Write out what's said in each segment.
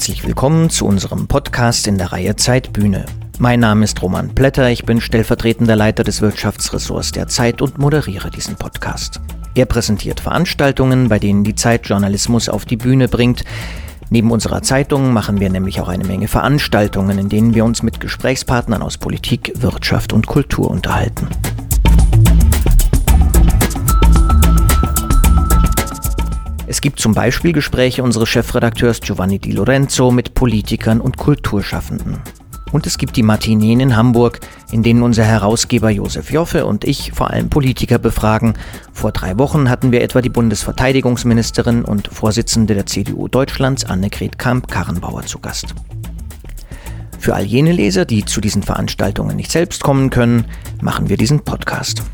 Herzlich willkommen zu unserem Podcast in der Reihe Zeit Bühne. Mein Name ist Roman Plätter, ich bin stellvertretender Leiter des Wirtschaftsressorts der Zeit und moderiere diesen Podcast. Er präsentiert Veranstaltungen, bei denen die Zeit Journalismus auf die Bühne bringt. Neben unserer Zeitung machen wir nämlich auch eine Menge Veranstaltungen, in denen wir uns mit Gesprächspartnern aus Politik, Wirtschaft und Kultur unterhalten. Es gibt zum Beispiel Gespräche unseres Chefredakteurs Giovanni Di Lorenzo mit Politikern und Kulturschaffenden. Und es gibt die Matineen in Hamburg, in denen unser Herausgeber Josef Joffe und ich vor allem Politiker befragen. Vor drei Wochen hatten wir etwa die Bundesverteidigungsministerin und Vorsitzende der CDU Deutschlands Annegret Kamp-Karrenbauer zu Gast. Für all jene Leser, die zu diesen Veranstaltungen nicht selbst kommen können, machen wir diesen Podcast.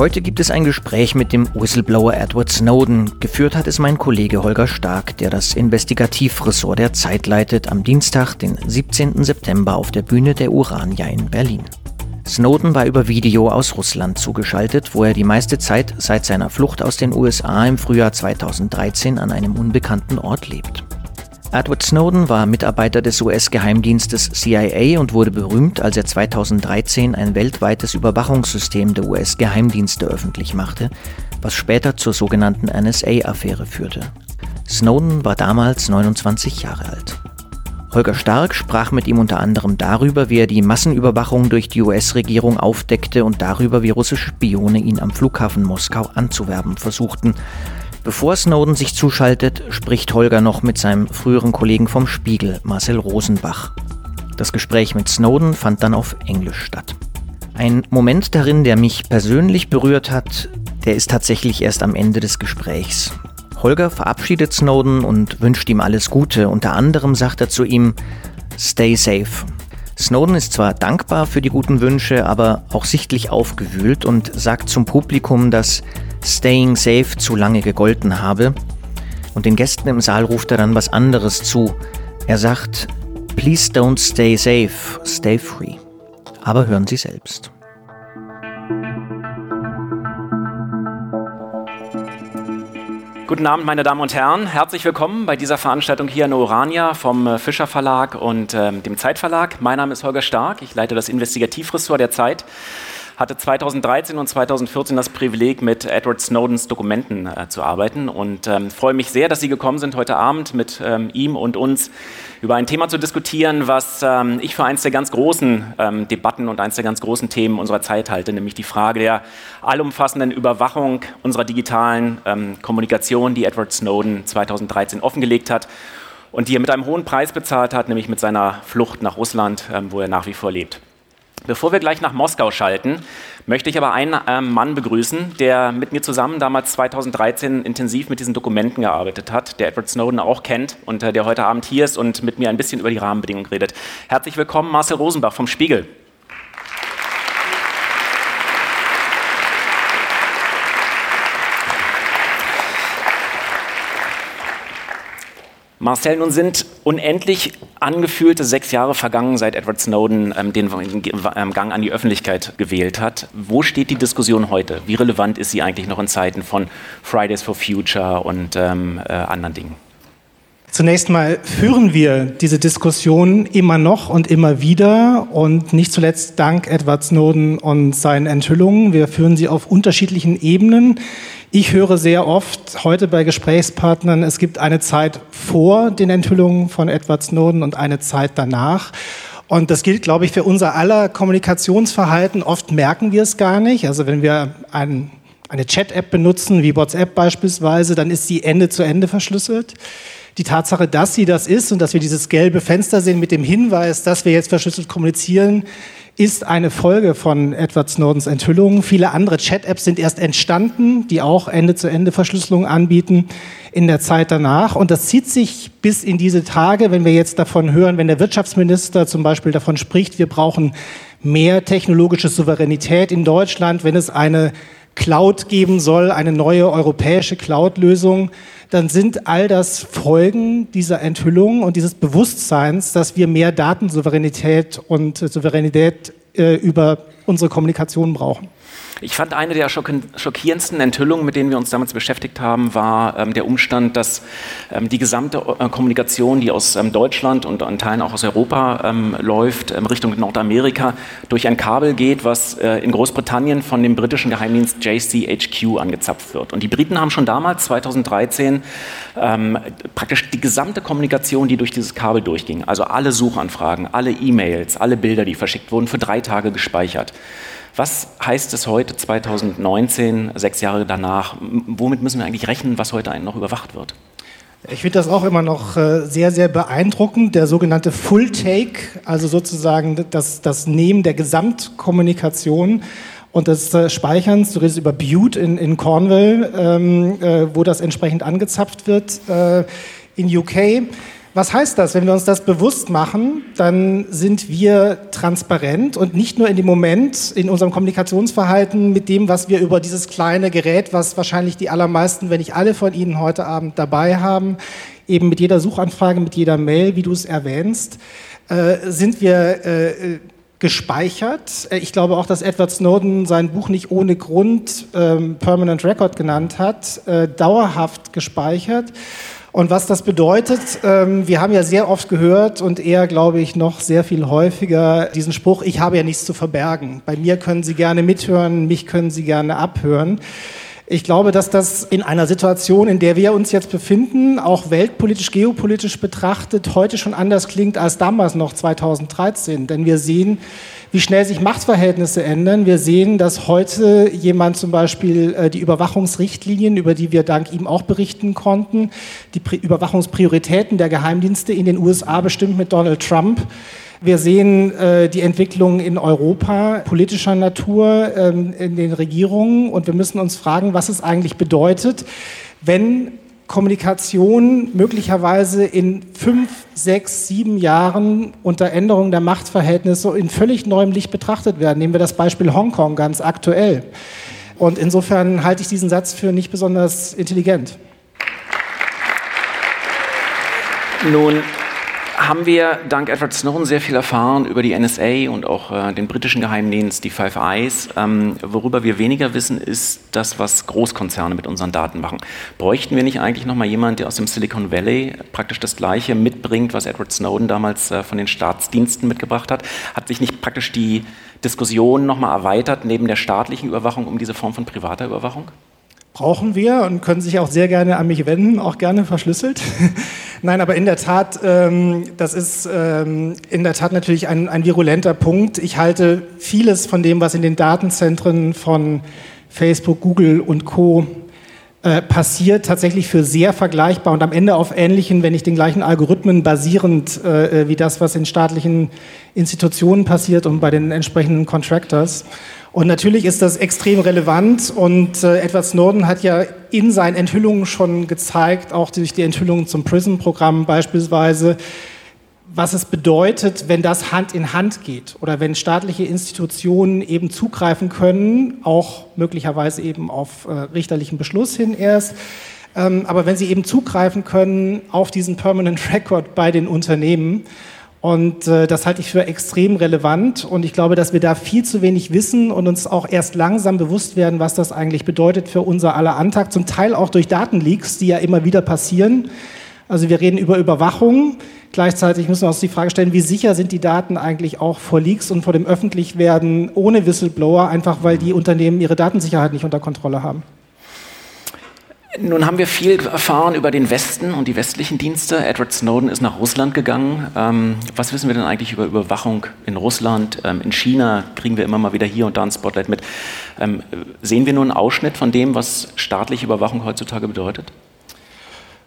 Heute gibt es ein Gespräch mit dem Whistleblower Edward Snowden. Geführt hat es mein Kollege Holger Stark, der das Investigativressort der Zeit leitet, am Dienstag, den 17. September auf der Bühne der Urania in Berlin. Snowden war über Video aus Russland zugeschaltet, wo er die meiste Zeit seit seiner Flucht aus den USA im Frühjahr 2013 an einem unbekannten Ort lebt. Edward Snowden war Mitarbeiter des US-Geheimdienstes CIA und wurde berühmt, als er 2013 ein weltweites Überwachungssystem der US-Geheimdienste öffentlich machte, was später zur sogenannten NSA-Affäre führte. Snowden war damals 29 Jahre alt. Holger Stark sprach mit ihm unter anderem darüber, wie er die Massenüberwachung durch die US-Regierung aufdeckte und darüber, wie russische Spione ihn am Flughafen Moskau anzuwerben versuchten. Bevor Snowden sich zuschaltet, spricht Holger noch mit seinem früheren Kollegen vom Spiegel, Marcel Rosenbach. Das Gespräch mit Snowden fand dann auf Englisch statt. Ein Moment darin, der mich persönlich berührt hat, der ist tatsächlich erst am Ende des Gesprächs. Holger verabschiedet Snowden und wünscht ihm alles Gute. Unter anderem sagt er zu ihm, Stay safe. Snowden ist zwar dankbar für die guten Wünsche, aber auch sichtlich aufgewühlt und sagt zum Publikum, dass Staying Safe zu lange gegolten habe. Und den Gästen im Saal ruft er dann was anderes zu. Er sagt, Please don't stay safe, stay free. Aber hören Sie selbst. Guten Abend, meine Damen und Herren. Herzlich willkommen bei dieser Veranstaltung hier in Orania vom äh, Fischer Verlag und äh, dem Zeitverlag. Mein Name ist Holger Stark. Ich leite das Investigativressort der Zeit hatte 2013 und 2014 das Privileg, mit Edward Snowdens Dokumenten äh, zu arbeiten und ähm, freue mich sehr, dass Sie gekommen sind heute Abend mit ähm, ihm und uns über ein Thema zu diskutieren, was ähm, ich für eines der ganz großen ähm, Debatten und eines der ganz großen Themen unserer Zeit halte, nämlich die Frage der allumfassenden Überwachung unserer digitalen ähm, Kommunikation, die Edward Snowden 2013 offengelegt hat und die er mit einem hohen Preis bezahlt hat, nämlich mit seiner Flucht nach Russland, ähm, wo er nach wie vor lebt. Bevor wir gleich nach Moskau schalten, möchte ich aber einen äh, Mann begrüßen, der mit mir zusammen damals 2013 intensiv mit diesen Dokumenten gearbeitet hat, der Edward Snowden auch kennt und äh, der heute Abend hier ist und mit mir ein bisschen über die Rahmenbedingungen redet. Herzlich willkommen, Marcel Rosenbach vom Spiegel. Marcel, nun sind unendlich angefühlte sechs Jahre vergangen, seit Edward Snowden ähm, den ähm, Gang an die Öffentlichkeit gewählt hat. Wo steht die Diskussion heute? Wie relevant ist sie eigentlich noch in Zeiten von Fridays for Future und ähm, äh, anderen Dingen? Zunächst mal führen wir diese Diskussion immer noch und immer wieder und nicht zuletzt dank Edward Snowden und seinen Enthüllungen. Wir führen sie auf unterschiedlichen Ebenen. Ich höre sehr oft heute bei Gesprächspartnern, es gibt eine Zeit vor den Enthüllungen von Edward Snowden und eine Zeit danach. Und das gilt, glaube ich, für unser aller Kommunikationsverhalten. Oft merken wir es gar nicht. Also wenn wir ein, eine Chat-App benutzen, wie WhatsApp beispielsweise, dann ist sie Ende zu Ende verschlüsselt. Die Tatsache, dass sie das ist und dass wir dieses gelbe Fenster sehen mit dem Hinweis, dass wir jetzt verschlüsselt kommunizieren, ist eine Folge von Edward Snowdens Enthüllungen. Viele andere Chat-Apps sind erst entstanden, die auch Ende-zu-Ende-Verschlüsselung anbieten in der Zeit danach. Und das zieht sich bis in diese Tage, wenn wir jetzt davon hören, wenn der Wirtschaftsminister zum Beispiel davon spricht, wir brauchen mehr technologische Souveränität in Deutschland, wenn es eine Cloud geben soll, eine neue europäische Cloud-Lösung, dann sind all das Folgen dieser Enthüllung und dieses Bewusstseins, dass wir mehr Datensouveränität und Souveränität äh, über unsere Kommunikation brauchen. Ich fand eine der schockierendsten Enthüllungen, mit denen wir uns damals beschäftigt haben, war ähm, der Umstand, dass ähm, die gesamte äh, Kommunikation, die aus ähm, Deutschland und an Teilen auch aus Europa ähm, läuft, ähm, Richtung Nordamerika, durch ein Kabel geht, was äh, in Großbritannien von dem britischen Geheimdienst JCHQ angezapft wird. Und die Briten haben schon damals, 2013, ähm, praktisch die gesamte Kommunikation, die durch dieses Kabel durchging, also alle Suchanfragen, alle E-Mails, alle Bilder, die verschickt wurden, für drei Tage gespeichert. Was heißt es heute, 2019, sechs Jahre danach? Womit müssen wir eigentlich rechnen, was heute noch überwacht wird? Ich finde das auch immer noch äh, sehr, sehr beeindruckend, der sogenannte Full Take, also sozusagen das, das Nehmen der Gesamtkommunikation und des äh, Speicherns. Du redest über Butte in, in Cornwall, ähm, äh, wo das entsprechend angezapft wird äh, in UK. Was heißt das? Wenn wir uns das bewusst machen, dann sind wir transparent und nicht nur in dem Moment in unserem Kommunikationsverhalten mit dem, was wir über dieses kleine Gerät, was wahrscheinlich die allermeisten, wenn nicht alle von Ihnen heute Abend dabei haben, eben mit jeder Suchanfrage, mit jeder Mail, wie du es erwähnst, äh, sind wir äh, gespeichert. Äh, ich glaube auch, dass Edward Snowden sein Buch nicht ohne Grund ähm, Permanent Record genannt hat, äh, dauerhaft gespeichert. Und was das bedeutet, ähm, wir haben ja sehr oft gehört und eher, glaube ich, noch sehr viel häufiger diesen Spruch, ich habe ja nichts zu verbergen. Bei mir können Sie gerne mithören, mich können Sie gerne abhören. Ich glaube, dass das in einer Situation, in der wir uns jetzt befinden, auch weltpolitisch, geopolitisch betrachtet, heute schon anders klingt als damals noch 2013. Denn wir sehen, wie schnell sich Machtverhältnisse ändern. Wir sehen, dass heute jemand zum Beispiel äh, die Überwachungsrichtlinien, über die wir dank ihm auch berichten konnten, die Pri Überwachungsprioritäten der Geheimdienste in den USA bestimmt mit Donald Trump. Wir sehen äh, die Entwicklung in Europa politischer Natur ähm, in den Regierungen und wir müssen uns fragen, was es eigentlich bedeutet, wenn Kommunikation möglicherweise in fünf, sechs, sieben Jahren unter Änderung der Machtverhältnisse in völlig neuem Licht betrachtet werden. Nehmen wir das Beispiel Hongkong ganz aktuell. Und insofern halte ich diesen Satz für nicht besonders intelligent. Nun haben wir dank Edward Snowden sehr viel erfahren über die NSA und auch äh, den britischen Geheimdienst, die Five Eyes. Ähm, worüber wir weniger wissen, ist das, was Großkonzerne mit unseren Daten machen. Bräuchten wir nicht eigentlich nochmal jemanden, der aus dem Silicon Valley praktisch das Gleiche mitbringt, was Edward Snowden damals äh, von den Staatsdiensten mitgebracht hat? Hat sich nicht praktisch die Diskussion nochmal erweitert neben der staatlichen Überwachung um diese Form von privater Überwachung? Brauchen wir und können sich auch sehr gerne an mich wenden, auch gerne verschlüsselt. Nein, aber in der Tat, ähm, das ist ähm, in der Tat natürlich ein, ein virulenter Punkt. Ich halte vieles von dem, was in den Datenzentren von Facebook, Google und Co. Äh, passiert, tatsächlich für sehr vergleichbar und am Ende auf ähnlichen, wenn nicht den gleichen Algorithmen basierend, äh, wie das, was in staatlichen Institutionen passiert und bei den entsprechenden Contractors. Und natürlich ist das extrem relevant und äh, Edward Snowden hat ja in seinen Enthüllungen schon gezeigt, auch durch die Enthüllungen zum PRISM-Programm beispielsweise, was es bedeutet, wenn das Hand in Hand geht oder wenn staatliche Institutionen eben zugreifen können, auch möglicherweise eben auf äh, richterlichen Beschluss hin erst. Ähm, aber wenn sie eben zugreifen können auf diesen Permanent Record bei den Unternehmen, und äh, das halte ich für extrem relevant. Und ich glaube, dass wir da viel zu wenig wissen und uns auch erst langsam bewusst werden, was das eigentlich bedeutet für unser aller Antag. Zum Teil auch durch Datenleaks, die ja immer wieder passieren. Also wir reden über Überwachung. Gleichzeitig müssen wir uns die Frage stellen, wie sicher sind die Daten eigentlich auch vor Leaks und vor dem Öffentlichwerden ohne Whistleblower, einfach weil die Unternehmen ihre Datensicherheit nicht unter Kontrolle haben. Nun haben wir viel erfahren über den Westen und die westlichen Dienste. Edward Snowden ist nach Russland gegangen. Ähm, was wissen wir denn eigentlich über Überwachung in Russland? Ähm, in China kriegen wir immer mal wieder hier und da ein Spotlight mit. Ähm, sehen wir nur einen Ausschnitt von dem, was staatliche Überwachung heutzutage bedeutet?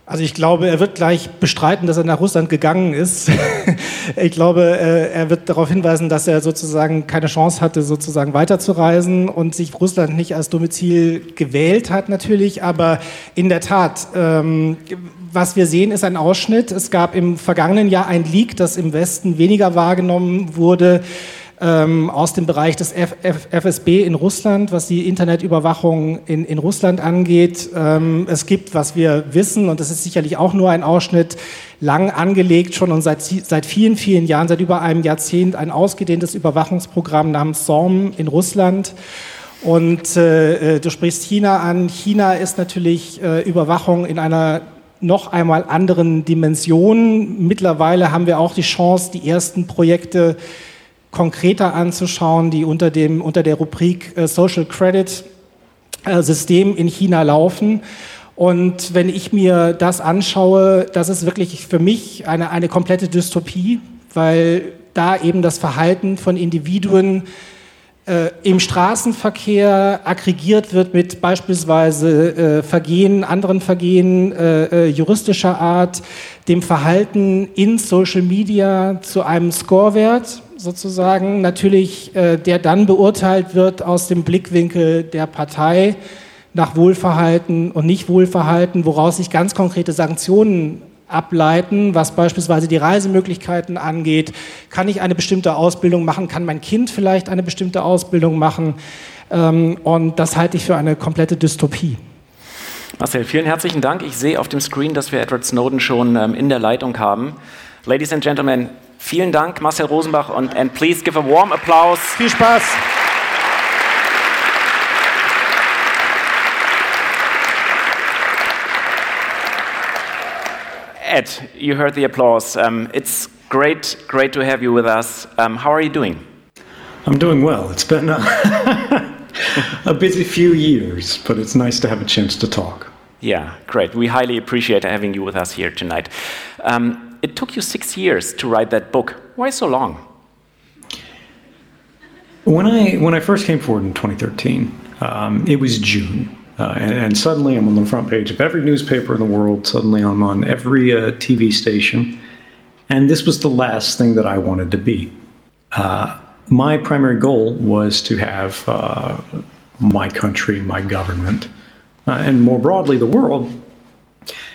Also ich glaube, er wird gleich bestreiten, dass er nach Russland gegangen ist. ich glaube, äh, er wird darauf hinweisen, dass er sozusagen keine Chance hatte, sozusagen weiterzureisen und sich Russland nicht als Domizil gewählt hat natürlich. Aber in der Tat, ähm, was wir sehen, ist ein Ausschnitt. Es gab im vergangenen Jahr ein Leak, das im Westen weniger wahrgenommen wurde ähm, aus dem Bereich des F F FSB in Russland, was die Internetüberwachung in, in Russland angeht. Ähm, es gibt, was wir wissen, und das ist sicherlich auch nur ein Ausschnitt, lang angelegt schon und seit, seit vielen, vielen Jahren, seit über einem Jahrzehnt, ein ausgedehntes Überwachungsprogramm namens SORM in Russland. Und äh, du sprichst China an. China ist natürlich äh, Überwachung in einer noch einmal anderen Dimension. Mittlerweile haben wir auch die Chance, die ersten Projekte konkreter anzuschauen, die unter, dem, unter der Rubrik äh, Social Credit äh, System in China laufen. Und wenn ich mir das anschaue, das ist wirklich für mich eine, eine komplette Dystopie, weil da eben das Verhalten von Individuen äh, im Straßenverkehr aggregiert wird mit beispielsweise äh, Vergehen, anderen Vergehen äh, äh, juristischer Art, dem Verhalten in Social Media zu einem Scorewert sozusagen, natürlich äh, der dann beurteilt wird aus dem Blickwinkel der Partei nach Wohlverhalten und Nicht-Wohlverhalten, woraus sich ganz konkrete Sanktionen ableiten, was beispielsweise die Reisemöglichkeiten angeht. Kann ich eine bestimmte Ausbildung machen? Kann mein Kind vielleicht eine bestimmte Ausbildung machen? Ähm, und das halte ich für eine komplette Dystopie. Marcel, vielen herzlichen Dank. Ich sehe auf dem Screen, dass wir Edward Snowden schon ähm, in der Leitung haben. Ladies and Gentlemen, vielen Dank, Marcel Rosenbach, und and please give a warm applause. Viel Spaß. Ed, you heard the applause. Um, it's great, great to have you with us. Um, how are you doing? I'm doing well. It's been a, a busy few years, but it's nice to have a chance to talk. Yeah, great. We highly appreciate having you with us here tonight. Um, it took you six years to write that book. Why so long? When I when I first came forward in 2013, um, it was June. Uh, and, and, suddenly I'm on the front page of every newspaper in the world. Suddenly I'm on every uh, TV station. And this was the last thing that I wanted to be. Uh, my primary goal was to have uh, my country, my government, uh, and more broadly the world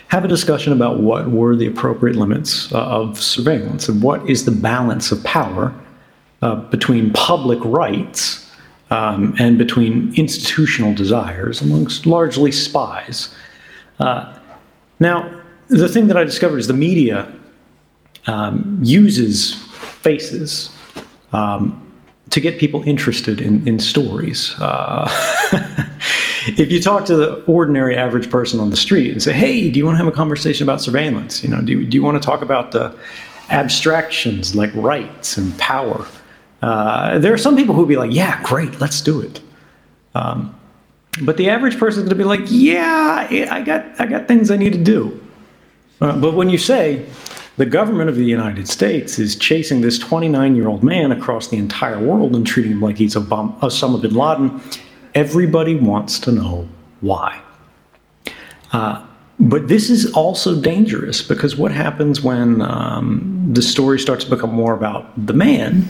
have a discussion about what were the appropriate limits uh, of surveillance and what is the balance of power between public rights um, and between institutional desires amongst largely spies. Uh, now, the thing that I discovered is the media um, uses faces um, to get people interested in, in stories. If you talk to the ordinary average person on the street and say, "Hey, do you want to have a conversation about surveillance? You know, do, do you want to talk about the abstractions like rights and power?" Uh, there are some people who will be like, yeah, great, let's do it. Um, but the average person is going to be like, yeah, I got, I got things I need to do. Uh, but when you say the government of the United States is chasing this 29 year old man across the entire world and treating him like he's a bomb, Osama bin Laden, everybody wants to know why. Uh, but this is also dangerous because what happens when um, the story starts to become more about the man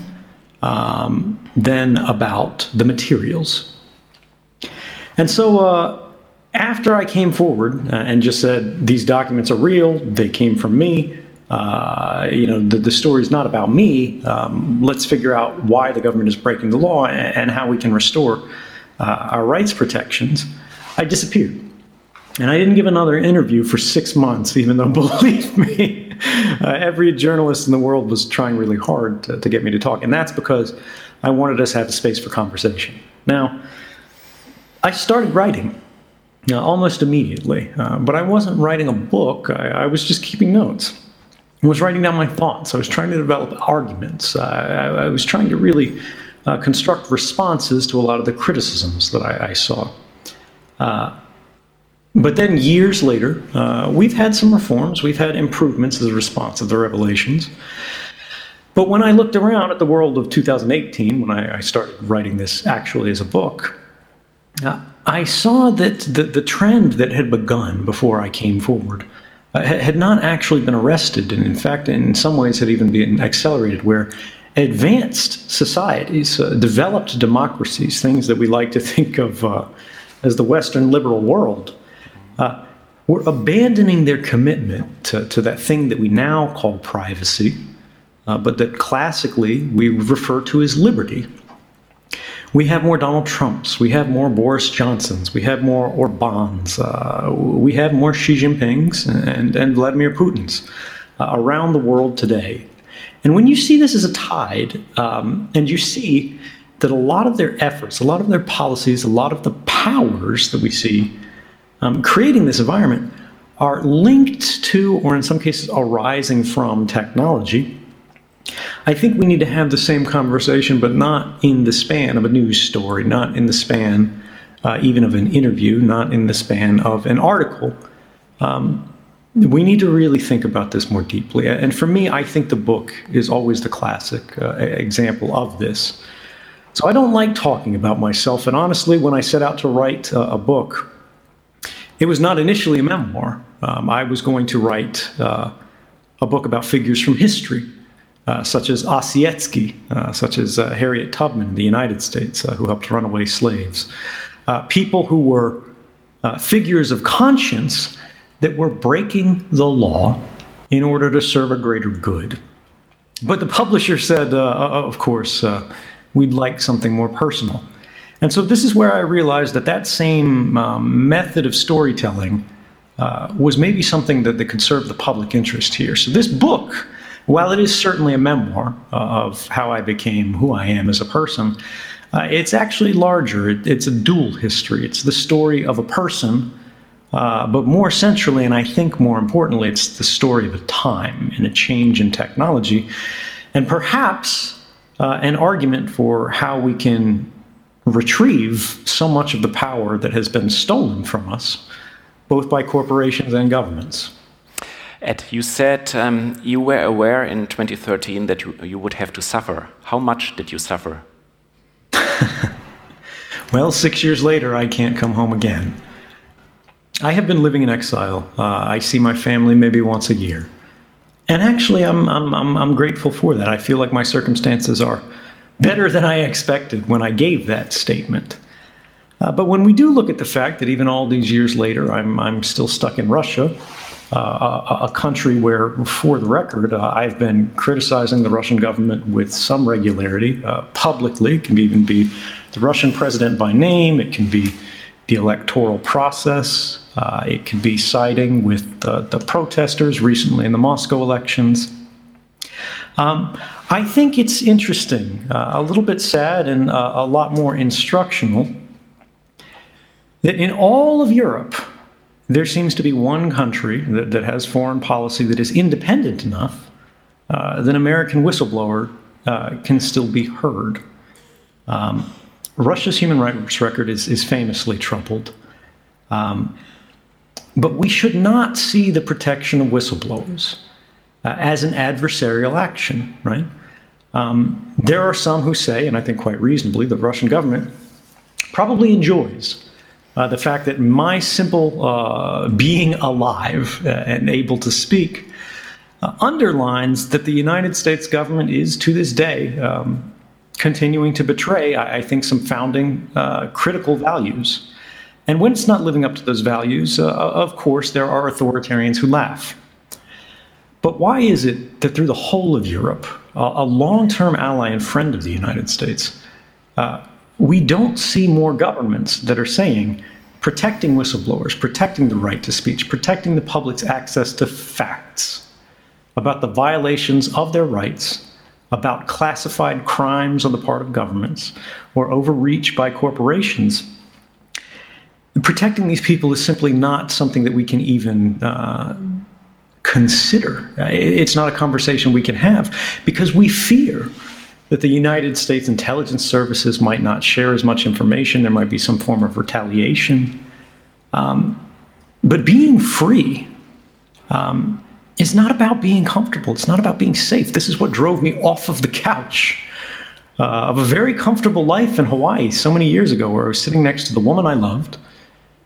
um, than about the materials. And so uh, after I came forward uh, and just said, these documents are real, they came from me, uh, you know, the, the story is not about me. Um, let's figure out why the government is breaking the law and, and how we can restore uh, our rights protections. I disappeared. And I didn't give another interview for six months, even though, believe me, uh, every journalist in the world was trying really hard to, to, get me to talk. And that's because I wanted us to have a space for conversation. Now, I started writing uh, almost immediately, uh, but I wasn't writing a book, I, I, was just keeping notes. I was writing down my thoughts. I was trying to develop arguments. I, I, was trying to really uh, construct responses to a lot of the criticisms that I, I saw. Uh, but then years later, uh, we've had some reforms, we've had improvements as a response of the revelations. But when I looked around at the world of 2018, when I, I started writing this actually as a book, uh, I saw that the, the trend that had begun before I came forward uh, had not actually been arrested, and in fact, in some ways, had even been accelerated, where advanced societies, uh, developed democracies, things that we like to think of uh, as the Western liberal world, uh, were abandoning their commitment to, to that thing that we now call privacy, uh, but that classically we refer to as liberty. We have more Donald Trumps, we have more Boris Johnsons, we have more Orbans, uh, we have more Xi Jinpings and, and Vladimir Putins uh, around the world today. And when you see this as a tide, um, and you see that a lot of their efforts, a lot of their policies, a lot of the powers that we see um, creating this environment are linked to, or in some cases, arising from technology. I think we need to have the same conversation, but not in the span of a news story, not in the span uh, even of an interview, not in the span of an article. Um, we need to really think about this more deeply. And for me, I think the book is always the classic uh, example of this. So I don't like talking about myself. And honestly, when I set out to write uh, a book, it was not initially a memoir. Um, I was going to write uh, a book about figures from history, uh, such as Ossietzky, uh, such as uh, Harriet Tubman in the United States, who helped run away slaves. People who were figures of conscience that we're breaking the law in order to serve a greater good. But the publisher said, of course, we'd like something more personal. And so this is where I realized that that same um, method of storytelling uh, was maybe something that, that could serve the public interest here. So this book, while it is certainly a memoir uh, of how I became who I am as a person, uh, it's actually larger. It, it's a dual history. It's the story of a person, uh, but more centrally, and I think more importantly, it's the story of a time and a change in technology, and perhaps uh, an argument for how we can retrieve so much of the power that has been stolen from us, both by corporations and governments. Ed, you said um, you were aware in 2013 that you, you would have to suffer. How much did you suffer? well, six years later, I can't come home again. I have been living in exile. Uh, I see my family maybe once a year. And actually, I'm, I'm, I'm, I'm grateful for that. I feel like my circumstances are better than I expected when I gave that statement. Uh, but when we do look at the fact that even all these years later, I'm, I'm still stuck in Russia, uh, a, a, country where, for the record, uh, I've been criticizing the Russian government with some regularity uh, publicly. It can even be the Russian president by name, it can be the electoral process, uh, it can be siding with the, the protesters recently in the Moscow elections. Um, I think it's interesting, uh, a little bit sad and uh, a lot more instructional, that in all of Europe, there seems to be one country that, that has foreign policy that is independent enough uh, that an American whistleblower uh, can still be heard. Um, Russia's human rights record is, is famously troubled. Um, but we should not see the protection of whistleblowers uh, as an adversarial action, right? Um, there are some who say, and I think quite reasonably, the Russian government probably enjoys uh, the fact that my simple uh, being alive uh, and able to speak uh, underlines that the United States government is, to this day, um, continuing to betray, I, I think, some founding uh, critical values. And when it's not living up to those values, of course, there are authoritarians who laugh. But why is it that through the whole of Europe, a long term ally and friend of the United States, uh, we don't see more governments that are saying protecting whistleblowers, protecting the right to speech, protecting the public's access to facts about the violations of their rights, about classified crimes on the part of governments or overreach by corporations. Protecting these people is simply not something that we can even uh, consider. It's not a conversation we can have because we fear that the United States intelligence services might not share as much information. There might be some form of retaliation. Um, but being free um, is not about being comfortable. It's not about being safe. This is what drove me off of the couch uh, of a very comfortable life in Hawaii so many years ago, where I was sitting next to the woman I loved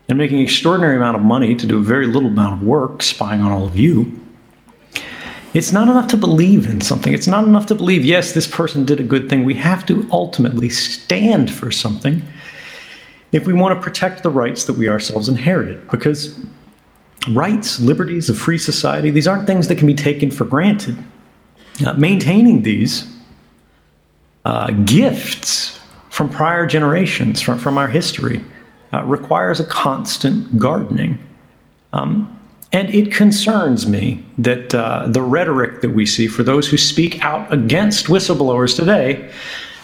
and making an extraordinary amount of money to do a very little amount of work spying on all of you. It's not enough to believe in something. It's not enough to believe, yes, this person did a good thing. We have to ultimately stand for something if we want to protect the rights that we ourselves inherited. Because rights, liberties, a free society, these aren't things that can be taken for granted. Uh, maintaining these uh, gifts from prior generations, from, from our history, uh, requires a constant gardening. Um, and it concerns me that uh, the rhetoric that we see for those who speak out against whistleblowers today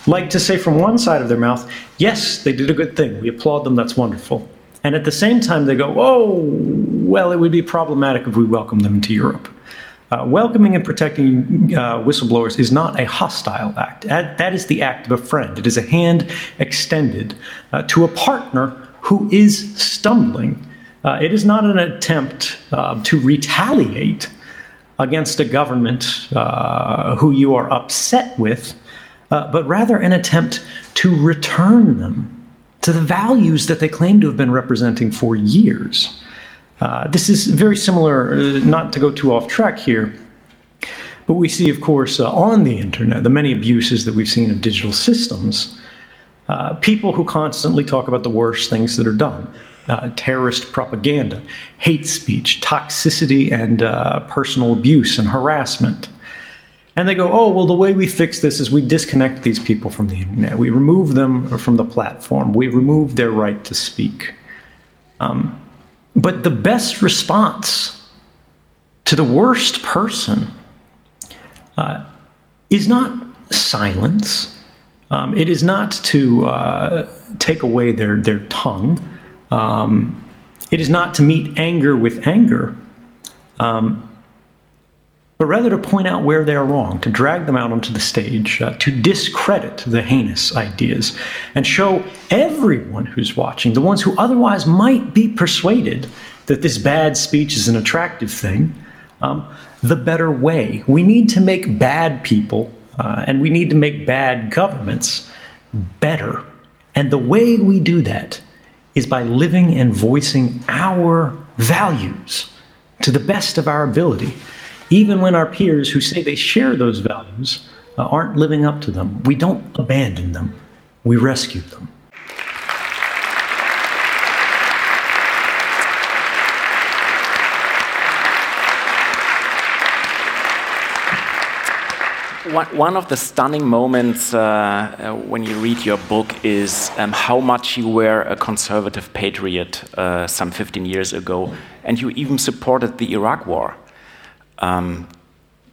like to say from one side of their mouth, yes, they did a good thing. We applaud them. That's wonderful. And at the same time, they go, oh, well, it would be problematic if we welcomed them into Europe. Uh, welcoming and protecting uh, whistleblowers is not a hostile act. That is the act of a friend. It is a hand extended uh, to a partner who is stumbling. Uh, it is not an attempt uh, to retaliate against a government uh, who you are upset with, but rather an attempt to return them to the values that they claim to have been representing for years. Uh, this is very similar, uh, not to go too off track here, but we see, of course, uh, on the internet, the many abuses that we've seen of digital systems. Uh, people who constantly talk about the worst things that are done uh, terrorist propaganda, hate speech, toxicity, and uh, personal abuse and harassment. And they go, oh, well, the way we fix this is we disconnect these people from the internet. We remove them from the platform. We remove their right to speak. Um, but the best response to the worst person uh, is not silence. Um, it is not to uh, take away their, their tongue. Um, it is not to meet anger with anger, um, but rather to point out where they are wrong, to drag them out onto the stage, uh, to discredit the heinous ideas, and show everyone who's watching, the ones who otherwise might be persuaded that this bad speech is an attractive thing, um, the better way. We need to make bad people uh, and we need to make bad governments better. And the way we do that is by living and voicing our values to the best of our ability, even when our peers who say they share those values uh, aren't living up to them. We don't abandon them, we rescue them. One of the stunning moments uh, uh, when you read your book is um, how much you were a conservative patriot uh, some 15 years ago, and you even supported the Iraq War. Um,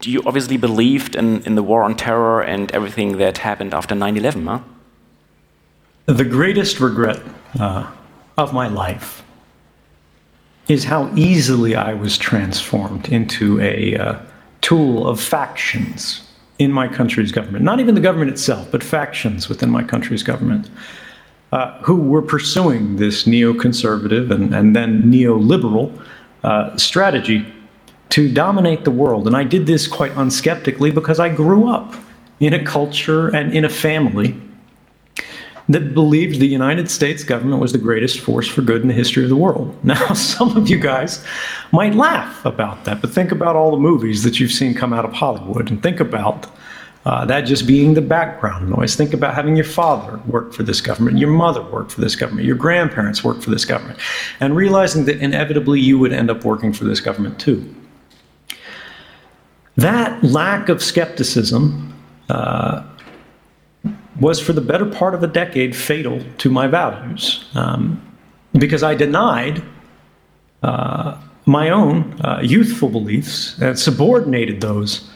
do you obviously believed in, in the war on terror and everything that happened after 9 11, huh? The greatest regret uh, of my life is how easily I was transformed into a uh, tool of factions in my country's government, not even the government itself, but factions within my country's government, uh, who were pursuing this neoconservative and, and then neoliberal uh, strategy to dominate the world. And I did this quite unskeptically because I grew up in a culture and in a family that believed the United States government was the greatest force for good in the history of the world. Now, some of you guys might laugh about that, but think about all the movies that you've seen come out of Hollywood and think about uh, that just being the background noise. Think about having your father work for this government, your mother work for this government, your grandparents work for this government, and realizing that inevitably you would end up working for this government too. That lack of skepticism uh, was for the better part of a decade fatal to my values um, because I denied uh, my own uh, youthful beliefs and subordinated those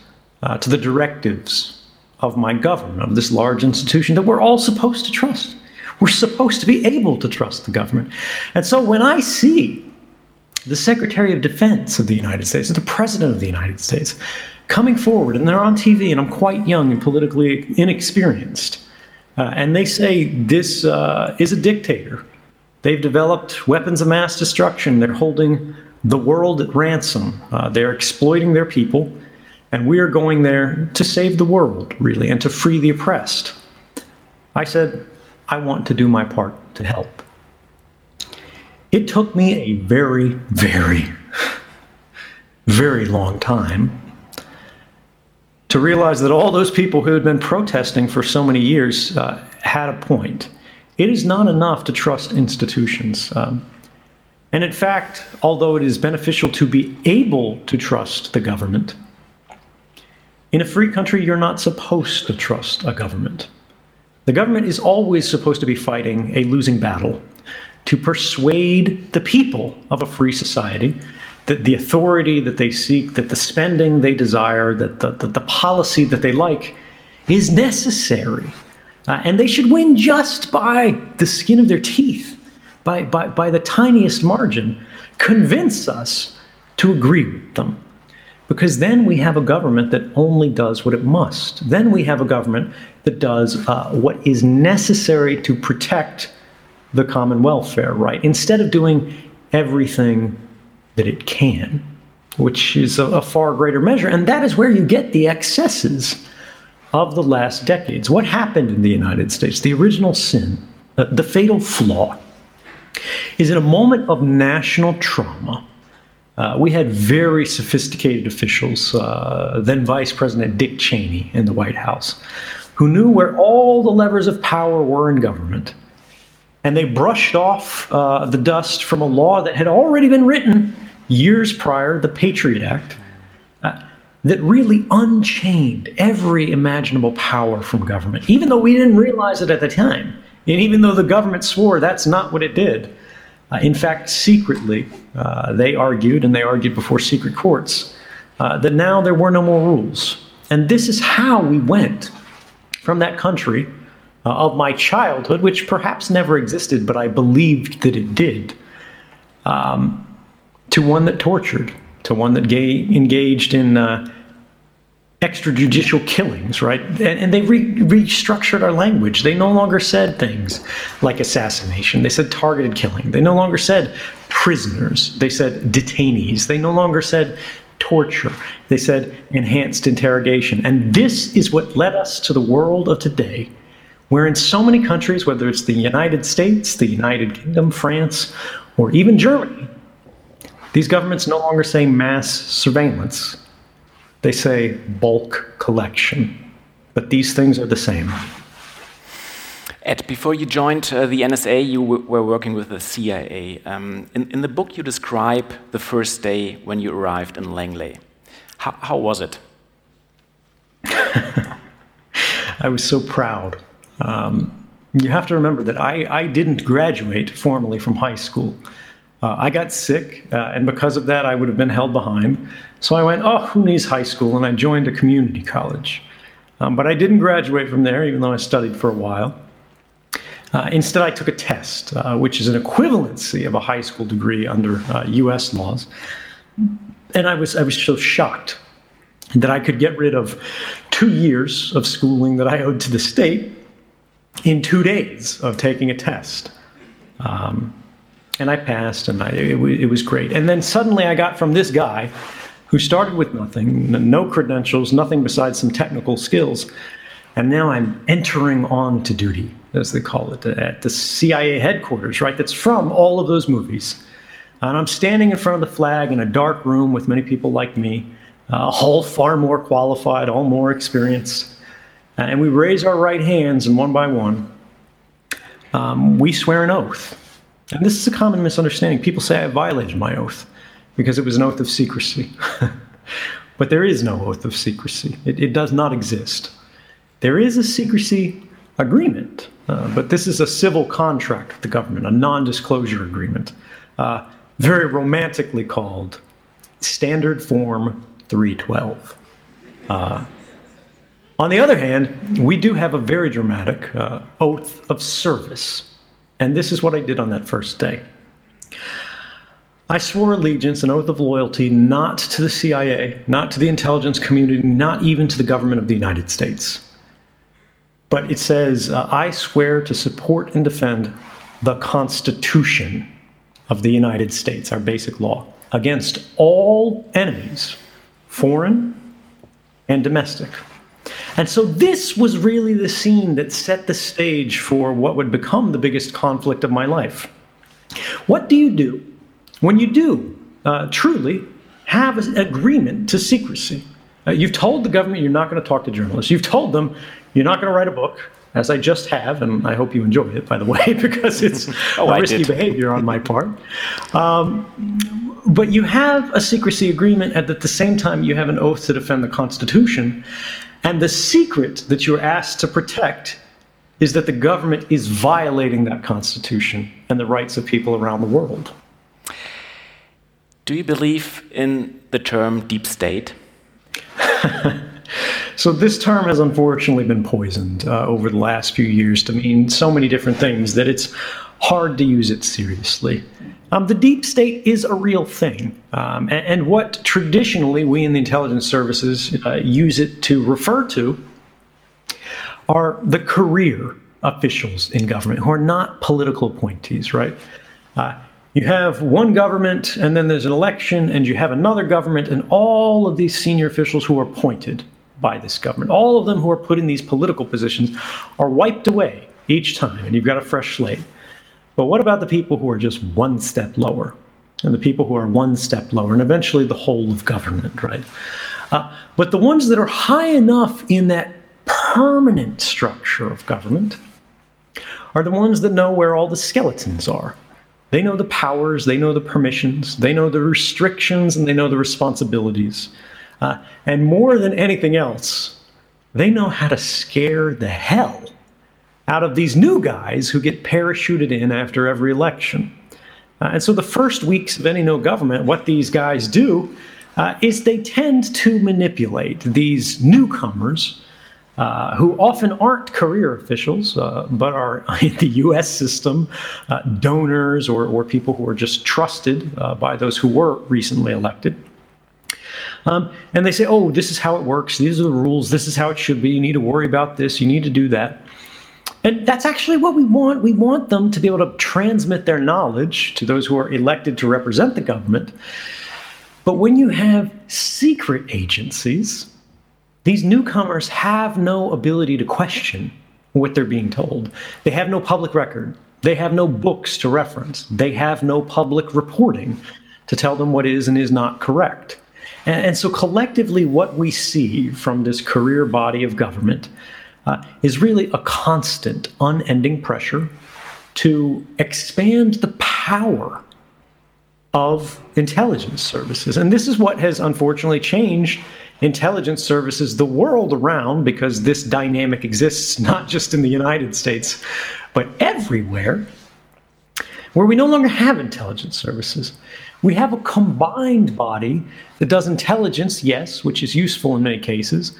uh, to the directives of my government, of this large institution that we're all supposed to trust. We're supposed to be able to trust the government. And so when I see the Secretary of Defense of the United States, the President of the United States, coming forward, and they're on TV, and I'm quite young and politically inexperienced, uh, and they say this uh, is a dictator. They've developed weapons of mass destruction. They're holding the world at ransom. Uh, they're exploiting their people. And we are going there to save the world, really, and to free the oppressed. I said, I want to do my part to help. It took me a very, very, very long time to realize that all those people who had been protesting for so many years uh, had a point. It is not enough to trust institutions. Um, and in fact, although it is beneficial to be able to trust the government, in a free country, you're not supposed to trust a government. The government is always supposed to be fighting a losing battle to persuade the people of a free society that the authority that they seek, that the spending they desire, that the, the, the policy that they like is necessary Uh, and they should win just by the skin of their teeth, by, by, by the tiniest margin, convince us to agree with them. Because then we have a government that only does what it must. Then we have a government that does uh, what is necessary to protect the common welfare, right? Instead of doing everything that it can, which is a, a far greater measure. And that is where you get the excesses of the last decades. What happened in the United States? The original sin, uh, the fatal flaw, is in a moment of national trauma. Uh, we had very sophisticated officials, uh, then Vice President Dick Cheney in the White House, who knew where all the levers of power were in government. And they brushed off uh, the dust from a law that had already been written years prior, the Patriot Act, uh, that really unchained every imaginable power from government, even though we didn't realize it at the time. And even though the government swore that's not what it did. Uh, in fact, secretly, uh, they argued, and they argued before secret courts, uh, that now there were no more rules. And this is how we went from that country uh, of my childhood, which perhaps never existed, but I believed that it did, um, to one that tortured, to one that gay, engaged in uh, extrajudicial killings, right? And, and they re- restructured our language. They no longer said things like assassination. They said targeted killing. They no longer said prisoners. They said detainees. They no longer said torture. They said enhanced interrogation. And this is what led us to the world of today, where in so many countries, whether it's the United States, the United Kingdom, France, or even Germany, these governments no longer say mass surveillance, they say bulk collection. But these things are the same. Ed, before you joined uh, the NSA, you were working with the CIA. Um, in, in, the book, you describe the first day when you arrived in Langley. How, how was it? I was so proud. Um, you have to remember that I, I didn't graduate formally from high school. Uh, I got sick, uh, and because of that, I would have been held behind. So I went, oh, who needs high school? And I joined a community college. Um, but I didn't graduate from there, even though I studied for a while. Uh, instead, I took a test, uh, which is an equivalency of a high school degree under US uh, laws. And I was, I was so shocked that I could get rid of two years of schooling that I owed to the state in two days of taking a test. Um, and I passed, and I, it, it, was great. And then suddenly I got from this guy who started with nothing, no credentials, nothing besides some technical skills, and now I'm entering on to duty, as they call it, at the CIA headquarters, right? That's from all of those movies. And I'm standing in front of the flag in a dark room with many people like me, uh, all far more qualified, all more experienced. And we raise our right hands, and one by one, um, we swear an oath. And this is a common misunderstanding. People say I violated my oath because it was an oath of secrecy. but there is no oath of secrecy, it, it, does not exist. There is a secrecy agreement, uh, but this is a civil contract with the government, a non disclosure agreement, uh, very romantically called Standard Form 312. Uh, on the other hand, we do have a very dramatic uh, oath of service and this is what I did on that first day. I swore allegiance, an oath of loyalty, not to the CIA, not to the intelligence community, not even to the government of the United States. But it says, uh, I swear to support and defend the Constitution of the United States, our basic law, against all enemies, foreign and domestic. And so this was really the scene that set the stage for what would become the biggest conflict of my life. What do you do when you do uh, truly have an agreement to secrecy? Uh, you've told the government you're not going to talk to journalists. You've told them you're not going to write a book, as I just have, and I hope you enjoy it, by the way, because it's oh, a risky behavior on my part. Um, but you have a secrecy agreement, and at the same time, you have an oath to defend the Constitution. And the secret that you're asked to protect is that the government is violating that Constitution and the rights of people around the world. Do you believe in the term deep state? So this term has unfortunately been poisoned uh, over the last few years to mean so many different things that it's hard to use it seriously. Um, the deep state is a real thing, um, and, and, what traditionally we in the intelligence services uh, use it to refer to are the career officials in government who are not political appointees, right? Uh, you have one government, and then there's an election, and you have another government, and all of these senior officials who are appointed by this government, all of them who are put in these political positions, are wiped away each time, and you've got a fresh slate. But what about the people who are just one step lower? And the people who are one step lower, and eventually the whole of government, right? Uh, but the ones that are high enough in that permanent structure of government are the ones that know where all the skeletons are. They know the powers, they know the permissions, they know the restrictions, and they know the responsibilities. Uh, and more than anything else, they know how to scare the hell out of these new guys who get parachuted in after every election. Uh, and so, the first weeks of any no government, what these guys do uh, is they tend to manipulate these newcomers. Uh, who often aren't career officials, uh, but are in the US system, uh, donors or, or people who are just trusted uh, by those who were recently elected. Um, and they say, oh, this is how it works. These are the rules. This is how it should be. You need to worry about this. You need to do that. And that's actually what we want. We want them to be able to transmit their knowledge to those who are elected to represent the government. But when you have secret agencies, these newcomers have no ability to question what they're being told. They have no public record. They have no books to reference. They have no public reporting to tell them what is and is not correct. And, and so, collectively, what we see from this career body of government uh, is really a constant, unending pressure to expand the power of intelligence services. And this is what has unfortunately changed intelligence services the world around because this dynamic exists not just in the United States, but everywhere, where we no longer have intelligence services. We have a combined body that does intelligence, yes, which is useful in many cases,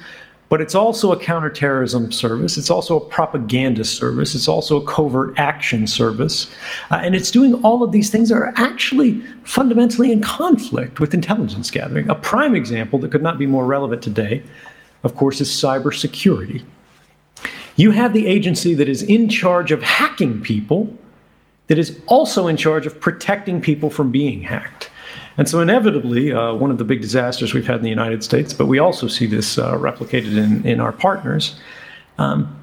but it's also a counterterrorism service. It's also a propaganda service. It's also a covert action service. Uh, and it's doing all of these things that are actually fundamentally in conflict with intelligence gathering. A prime example that could not be more relevant today, of course, is cybersecurity. You have the agency that is in charge of hacking people, that is also in charge of protecting people from being hacked. And so, inevitably, uh, one of the big disasters we've had in the United States, but we also see this uh, replicated in, in our partners, um,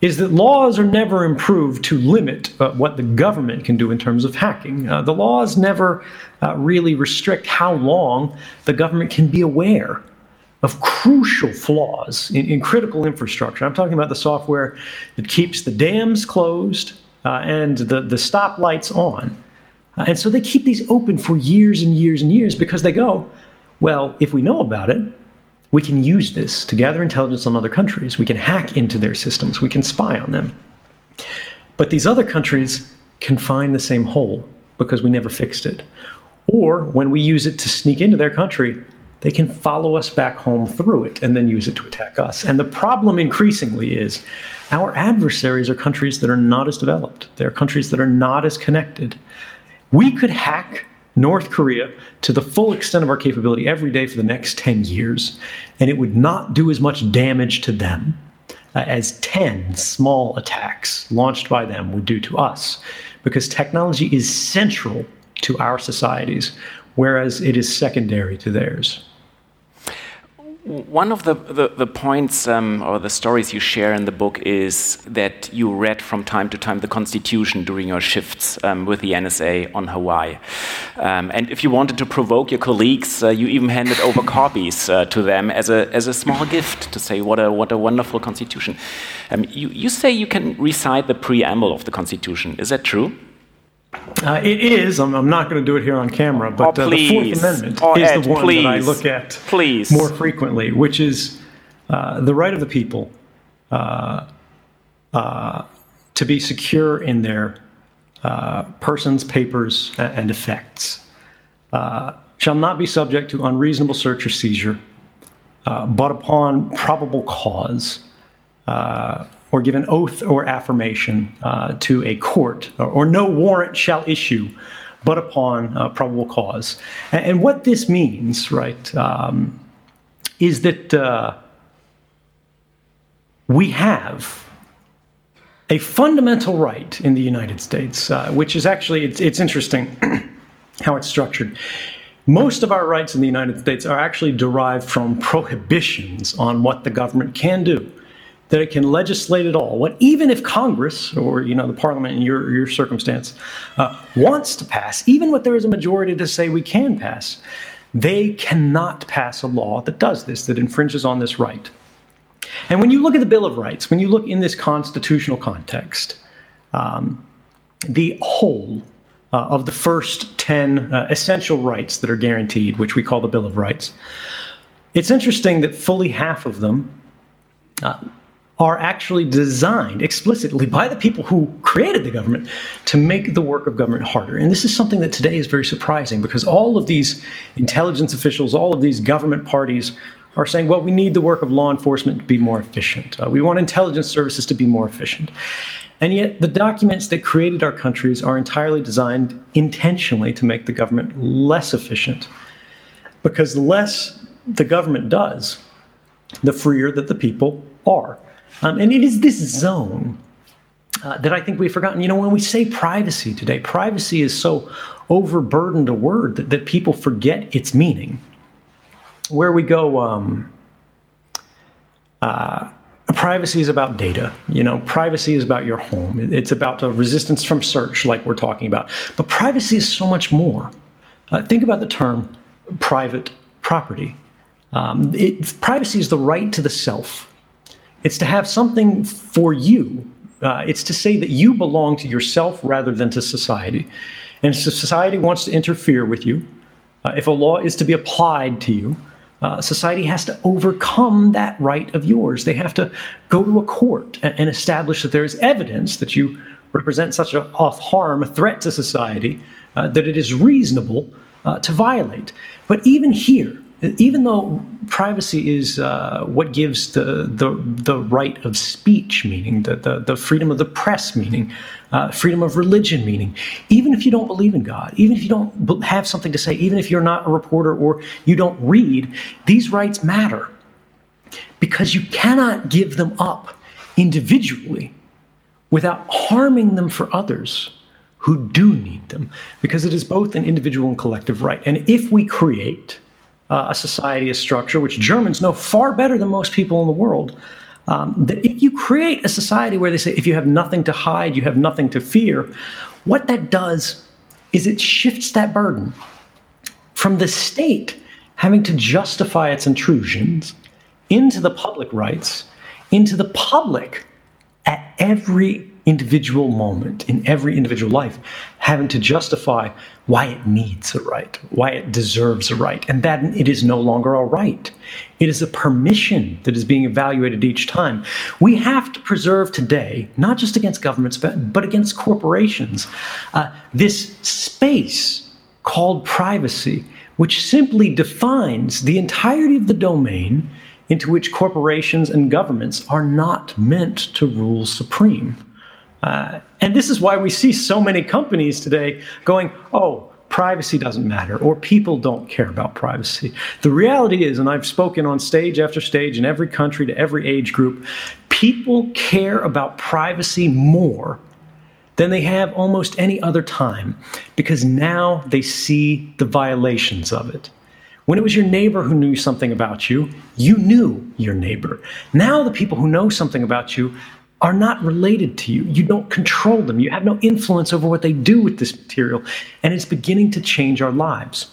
is that laws are never improved to limit uh, what the government can do in terms of hacking. Uh, the laws never uh, really restrict how long the government can be aware of crucial flaws in, in, critical infrastructure. I'm talking about the software that keeps the dams closed uh, and the, the stoplights on. Uh, and so they keep these open for years and years and years because they go, well, if we know about it, we can use this to gather intelligence on other countries. We can hack into their systems. We can spy on them. But these other countries can find the same hole because we never fixed it. Or when we use it to sneak into their country, they can follow us back home through it and then use it to attack us. And the problem increasingly is our adversaries are countries that are not as developed, they're countries that are not as connected. We could hack North Korea to the full extent of our capability every day for the next 10 years, and it would not do as much damage to them uh, as 10 small attacks launched by them would do to us, because technology is central to our societies, whereas it is secondary to theirs. One of the, the, the points um, or the stories you share in the book is that you read from time to time the Constitution during your shifts um, with the NSA on Hawaii. Um, and if you wanted to provoke your colleagues, uh, you even handed over copies uh, to them as a, as a small gift to say, what a, what a wonderful Constitution. Um, you, you say you can recite the preamble of the Constitution. Is that true? Uh, it is. I'm, I'm not going to do it here on camera, but oh, uh, the Fourth Amendment oh, is Ed, the one please. that I look at please. more frequently, which is uh, the right of the people uh, uh, to be secure in their uh, persons, papers, and effects. shall not be subject to unreasonable search or seizure, uh, but upon probable cause, uh, or give an oath or affirmation uh, to a court, or, or, no warrant shall issue but upon uh, probable cause. And, and, what this means, right, um, is that uh, we have a fundamental right in the United States, uh, which is actually, it's, it's interesting how it's structured. Most of our rights in the United States are actually derived from prohibitions on what the government can do that it can legislate at all. What even if Congress or you know the Parliament in your your circumstance uh, wants to pass, even what there is a majority to say we can pass, they cannot pass a law that does this that infringes on this right. And when you look at the Bill of Rights, when you look in this constitutional context, um, the whole uh, of the first 10 uh, essential rights that are guaranteed, which we call the Bill of Rights, it's interesting that fully half of them uh, are actually designed explicitly by the people who created the government to make the work of government harder. And this is something that today is very surprising because all of these intelligence officials, all of these government parties are saying, well, we need the work of law enforcement to be more efficient. Uh, we want intelligence services to be more efficient. And yet, the documents that created our countries are entirely designed intentionally to make the government less efficient. Because the less the government does, the freer that the people are. Um, and it is this zone uh, that I think we've forgotten. You know, when we say privacy today, privacy is so overburdened a word that, that people forget its meaning. Where we go, um, uh, privacy is about data. You know, privacy is about your home. It's about resistance from search, like we're talking about. But privacy is so much more. Uh, think about the term private property. Um, it, privacy is the right to the self it's to have something for you. Uh, it's to say that you belong to yourself rather than to society. And if society wants to interfere with you, uh, if a law is to be applied to you, uh, society has to overcome that right of yours. They have to go to a court and, and establish that there is evidence that you represent such a, a harm, a threat to society, uh, that it is reasonable uh, to violate. But even here, even though privacy is uh, what gives the, the, the right of speech meaning, the, the, the freedom of the press meaning, uh, freedom of religion meaning, even if you don't believe in God, even if you don't have something to say, even if you're not a reporter or you don't read, these rights matter because you cannot give them up individually without harming them for others who do need them because it is both an individual and collective right. And if we create uh, a society, a structure, which Germans know far better than most people in the world. Um, that if you create a society where they say if you have nothing to hide, you have nothing to fear, what that does is it shifts that burden from the state having to justify its intrusions into the public rights, into the public at every individual moment in every individual life having to justify why it needs a right, why it deserves a right, and that it is no longer a right. It is a permission that is being evaluated each time. We have to preserve today, not just against governments, but, but against corporations, uh, this space called privacy, which simply defines the entirety of the domain into which corporations and governments are not meant to rule supreme. Uh, and this is why we see so many companies today going, oh, privacy doesn't matter, or people don't care about privacy. The reality is, and I've spoken on stage after stage in every country to every age group, people care about privacy more than they have almost any other time because now they see the violations of it. When it was your neighbor who knew something about you, you knew your neighbor. Now the people who know something about you are not related to you. You don't control them. You have no influence over what they do with this material. And it's beginning to change our lives.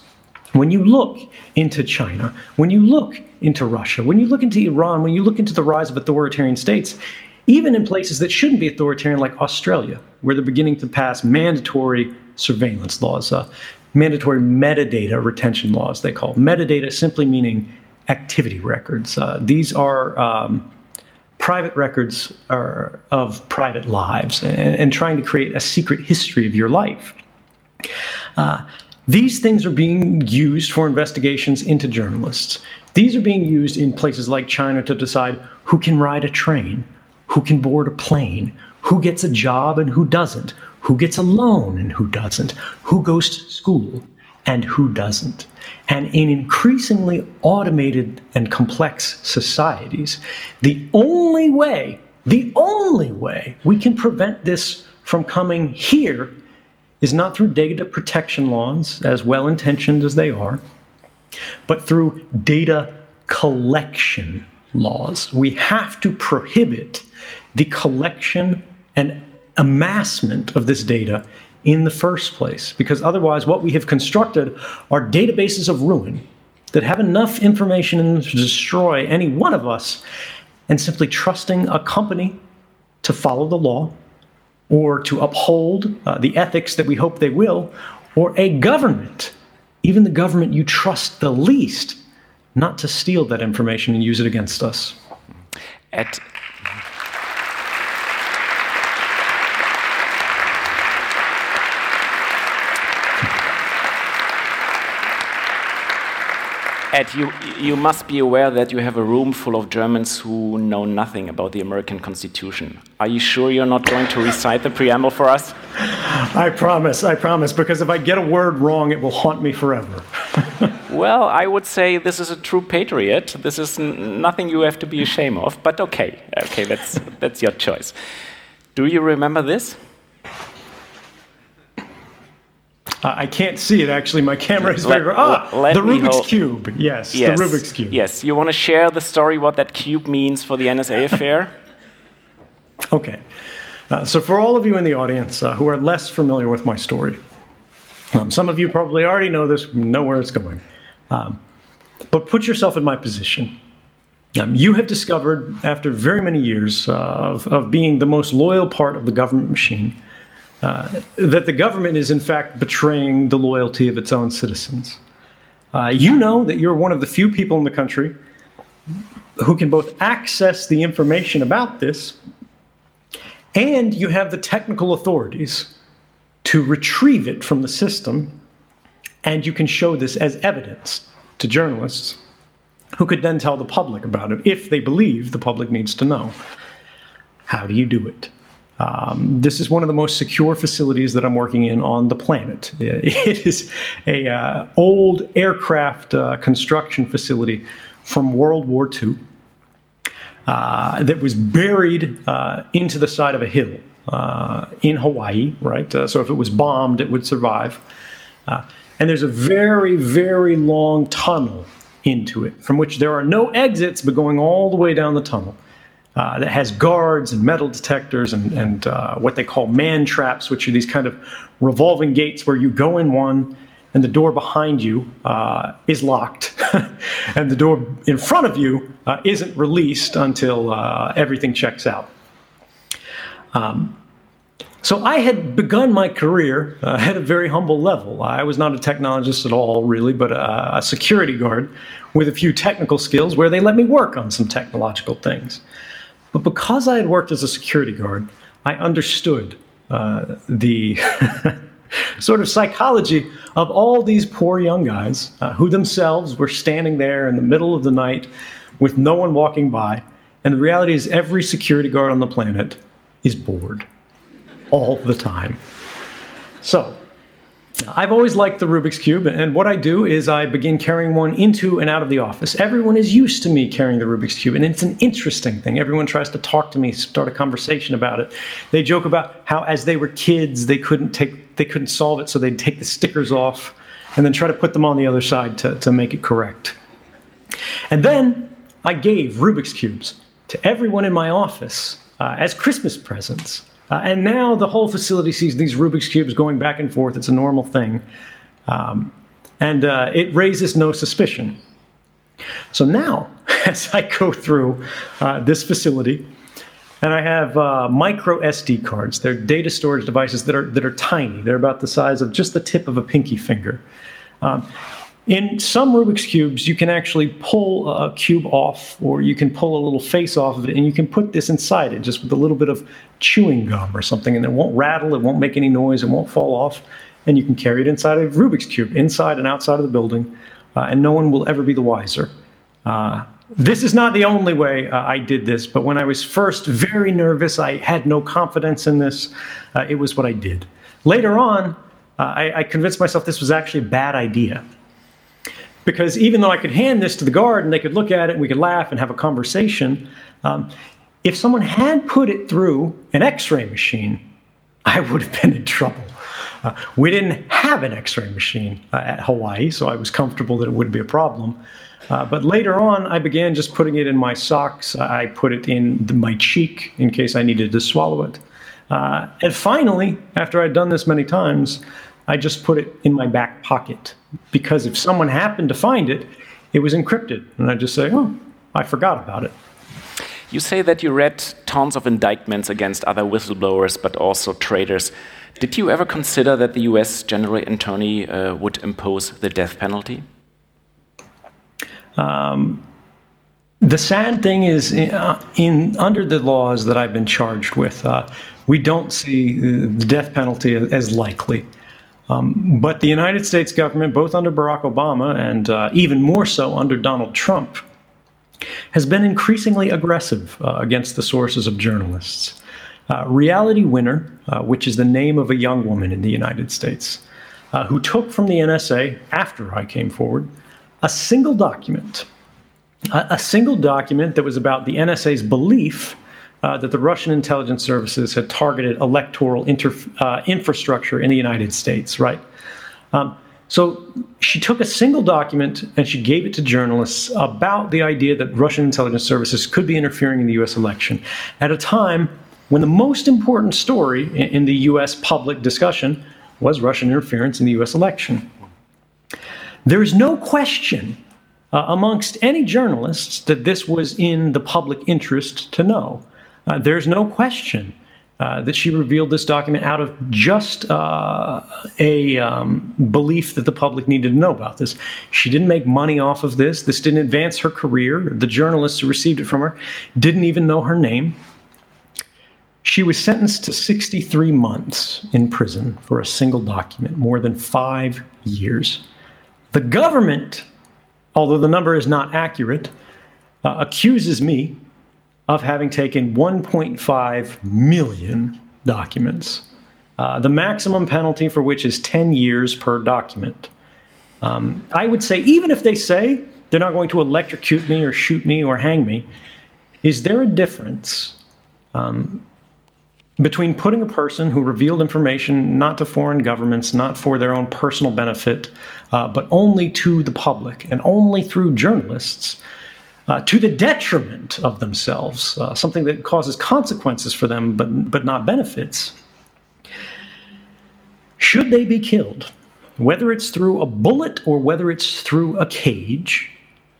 When you look into China, when you look into Russia, when you look into Iran, when you look into the rise of authoritarian states, even in places that shouldn't be authoritarian, like Australia, where they're beginning to pass mandatory surveillance laws, uh, mandatory metadata retention laws, they call metadata simply meaning activity records. Uh, these are um, private records are of private lives and, and, trying to create a secret history of your life. Uh, These things are being used for investigations into journalists. These are being used in places like China to decide who can ride a train, who can board a plane, who gets a job and who doesn't, who gets a loan and who doesn't, who goes to school and who doesn't. And in increasingly automated and complex societies, the only way, the only way we can prevent this from coming here is not through data protection laws, as well intentioned as they are, but through data collection laws. We have to prohibit the collection and amassment of this data in the first place, because otherwise, what we have constructed are databases of ruin that have enough information in them to destroy any one of us, and simply trusting a company to follow the law or to uphold uh, the ethics that we hope they will, or a government, even the government you trust the least, not to steal that information and use it against us. At Ed, you, you must be aware that you have a room full of Germans who know nothing about the American Constitution. Are you sure you're not going to recite the preamble for us? I promise, I promise, because if I get a word wrong, it will haunt me forever. well, I would say this is a true patriot. This is nothing you have to be ashamed of, but okay, okay, that's, that's your choice. Do you remember this? Uh, I can't see it actually. My camera is very. ah, the Rubik's Cube. Yes, yes, the Rubik's Cube. Yes. You want to share the story what that cube means for the NSA affair? okay. Uh, so, for all of you in the audience uh, who are less familiar with my story, um, some of you probably already know this, know where it's going. Um, but put yourself in my position. Um, you have discovered, after very many years uh, of, of being the most loyal part of the government machine, uh, that the government is in fact betraying the loyalty of its own citizens. Uh, you know that you're one of the few people in the country who can both access the information about this and you have the technical authorities to retrieve it from the system and you can show this as evidence to journalists who could then tell the public about it if they believe the public needs to know. How do you do it? Um, this is one of the most secure facilities that I'm working in on the planet. It is a uh, old aircraft uh, construction facility from World War II uh, that was buried uh, into the side of a hill uh, in Hawaii. Right, uh, so if it was bombed, it would survive. and there's a very, very long tunnel into it, from which there are no exits, but going all the way down the tunnel uh, that has guards and metal detectors and, and uh, what they call man traps, which are these kind of revolving gates where you go in one and the door behind you uh, is locked, and the door in front of you uh, isn't released until uh, everything checks out. Um, so I had begun my career uh, at a very humble level. I was not a technologist at all, really, but a, a security guard with a few technical skills where they let me work on some technological things. But because I had worked as a security guard, I understood uh, the sort of psychology of all these poor young guys uh, who themselves were standing there in the middle of the night with no one walking by. And the reality is, every security guard on the planet is bored all the time. So, I've always liked the Rubik's Cube, and what I do is I begin carrying one into and out of the office. Everyone is used to me carrying the Rubik's Cube, and it's an interesting thing. Everyone tries to talk to me, start a conversation about it. They joke about how, as they were kids, they couldn't take, they couldn't solve it, so they'd take the stickers off and then try to put them on the other side to, to make it correct. And then I gave Rubik's Cubes to everyone in my office uh, as Christmas presents. Uh, and now the whole facility sees these Rubik's Cubes going back and forth. It's a normal thing. Um, and uh, it raises no suspicion. So now, as I go through uh, this facility, and I have uh, micro SD cards. They're data storage devices that are, that are tiny. They're about the size of just the tip of a pinky finger. Um, in some Rubik's Cubes, you can actually pull a cube off, or you can pull a little face off of it, and you can put this inside it just with a little bit of chewing gum or something, and it won't rattle, it won't make any noise, it won't fall off. and you can carry it inside a Rubik's Cube, inside and outside of the building, uh, and no one will ever be the wiser. Uh, this is not the only way uh, I did this, but when I was first very nervous, I had no confidence in this. Uh, it was what I did. Later on, uh, I, I convinced myself this was actually a bad idea. Because even though I could hand this to the guard and they could look at it and we could laugh and have a conversation, um, if someone had put it through an x ray machine, I would have been in trouble. Uh, we didn't have an x ray machine uh, at Hawaii, so I was comfortable that it wouldn't be a problem. Uh, but later on, I began just putting it in my socks. I put it in the, my cheek in case I needed to swallow it. Uh, and finally, after I'd done this many times, I just put it in my back pocket because if someone happened to find it, it was encrypted. And I'd just say, oh, I forgot about it. You say that you read tons of indictments against other whistleblowers, but also traitors. Did you ever consider that the US General Attorney uh, would impose the death penalty? Um, the sad thing is, uh, in under the laws that I've been charged with, uh, we don't see the death penalty as likely. Um, but the United States government, both under Barack Obama and uh, even more so under Donald Trump, has been increasingly aggressive uh, against the sources of journalists. Uh, Reality Winner, uh, which is the name of a young woman in the United States, who took from the NSA after I came forward a single document, a, a single document that was about the NSA's belief uh, that the Russian intelligence services had targeted electoral inter, uh, infrastructure in the United States, right? Um, so she took a single document and she gave it to journalists about the idea that Russian intelligence services could be interfering in the US election at a time when the most important story in, the US public discussion was Russian interference in the US election. There is no question uh, amongst any journalists that this was in the public interest to know. Uh, there's no question uh, that she revealed this document out of just uh, a um, belief that the public needed to know about this. She didn't make money off of this. This didn't advance her career. The journalists who received it from her didn't even know her name. She was sentenced to 63 months in prison for a single document, more than five years. The government, although the number is not accurate, uh, accuses me of having taken 1.5 million documents, uh, the maximum penalty for which is 10 years per document. Um, I would say, even if they say they're not going to electrocute me or shoot me or hang me, is there a difference um, between putting a person who revealed information not to foreign governments, not for their own personal benefit, uh, but only to the public and only through journalists, uh, to the detriment of themselves, uh, something that causes consequences for them but, but not benefits. Should they be killed, whether it's through a bullet or whether it's through a cage?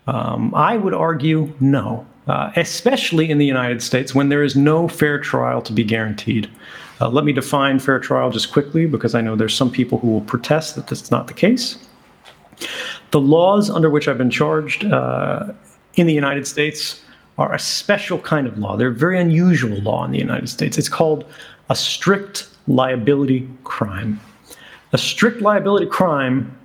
Um, I would argue no uh, especially in the United States when there is no fair trial to be guaranteed. Uh, let me define fair trial just quickly because I know there's some people who will protest that that's not the case. The laws under which I've been charged uh, in the United States are a special kind of law. They're a very unusual law in the United States. It's called a strict liability crime. A strict liability crime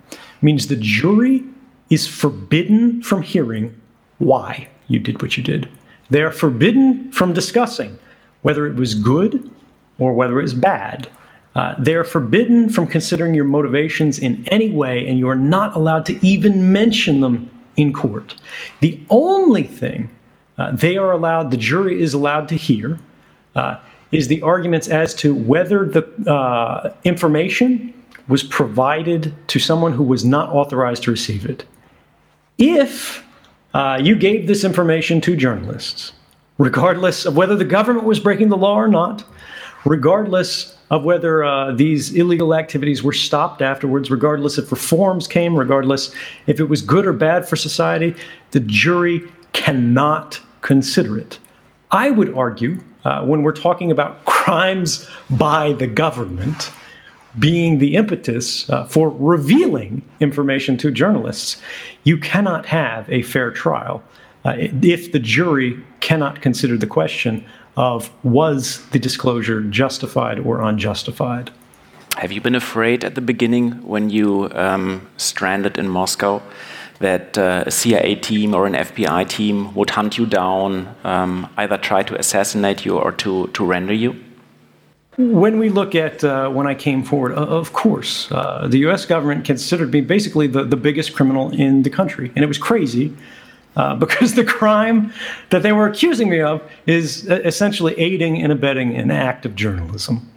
means the jury is forbidden from hearing why you did what you did. They are forbidden from discussing whether it was good or whether it was bad. Uh, they are forbidden from considering your motivations in any way, and you are not allowed to even mention them in court. The only thing uh, they are allowed, the jury is allowed to hear, uh, is the arguments as to whether the uh, information was provided to someone who was not authorized to receive it. If uh, you gave this information to journalists, regardless of whether the government was breaking the law or not, regardless of whether uh, these illegal activities were stopped afterwards, regardless if reforms came, regardless if it was good or bad for society, the jury cannot consider it. I would argue, uh, when we're talking about crimes by the government, being the impetus uh, for revealing information to journalists, you cannot have a fair trial uh, if the jury cannot consider the question of was the disclosure justified or unjustified. Have you been afraid at the beginning when you um, stranded in Moscow that uh, a CIA team or an FBI team would hunt you down, um, either try to assassinate you or to, to render you? When we look at uh, when I came forward, uh, of course, uh, the US government considered me basically the, the biggest criminal in the country. And it was crazy uh, because the crime that they were accusing me of is uh, essentially aiding and abetting an act of journalism.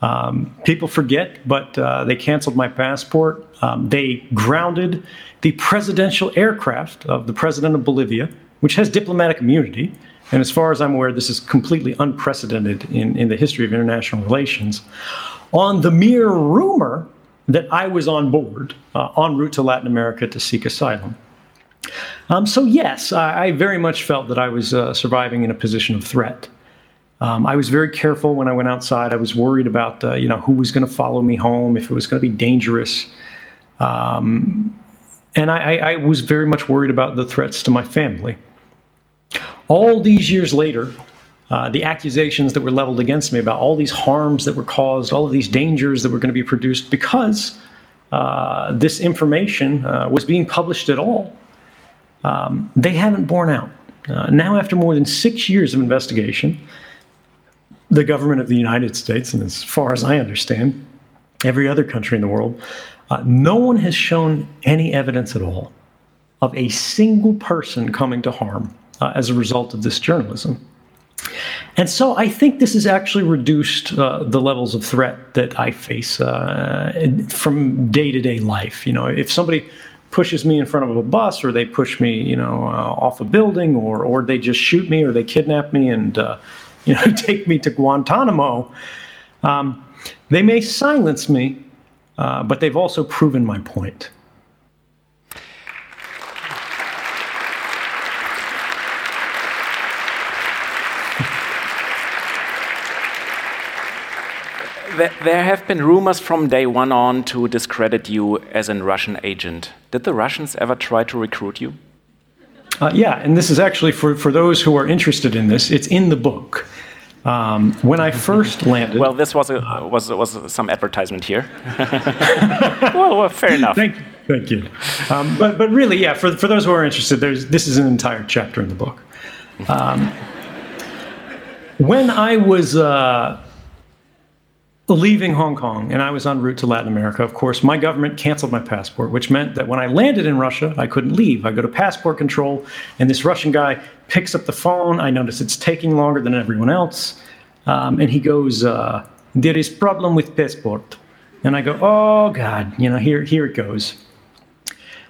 Um, people forget, but uh, they canceled my passport. Um, they grounded the presidential aircraft of the president of Bolivia, which has diplomatic immunity. And as far as I'm aware, this is completely unprecedented in, in the history of international relations. On the mere rumor that I was on board, uh, en route to Latin America to seek asylum. Um, so, yes, I, I, very much felt that I was uh, surviving in a position of threat. Um, I was very careful when I went outside. I was worried about uh, you know who was going to follow me home, if it was going to be dangerous, um, and I, I, was very much worried about the threats to my family. All these years later, uh, the accusations that were leveled against me about all these harms that were caused, all of these dangers that were going to be produced because uh, this information uh, was being published at all, um, they haven't borne out. Uh, now, after more than six years of investigation, the government of the United States, and as far as I understand, every other country in the world, uh, no one has shown any evidence at all of a single person coming to harm uh, as a result of this journalism. And so I think this has actually reduced uh, the levels of threat that I face uh, from day to day life. You know, if somebody pushes me in front of a bus or they push me, you know, uh, off a building or, or they just shoot me or they kidnap me and uh, you know, take me to Guantanamo. Um, they may silence me, uh, but they've also proven my point. There have been rumors from day one on to discredit you as a Russian agent. Did the Russians ever try to recruit you? Uh, yeah, and this is actually for, for those who are interested in this, it's in the book. Um, when I first landed. Well, this was, a, was, was some advertisement here. well, well, fair enough. Thank, thank you. Um, but, but really, yeah, for, for those who are interested, there's, this is an entire chapter in the book. Um, when I was uh, leaving Hong Kong and I was en route to Latin America, of course, my government canceled my passport, which meant that when I landed in Russia, I couldn't leave. I go to passport control, and this Russian guy picks up the phone. I notice it's taking longer than everyone else. Um, and he goes, uh, There is problem with passport. And I go, Oh, God, you know, here, here it goes.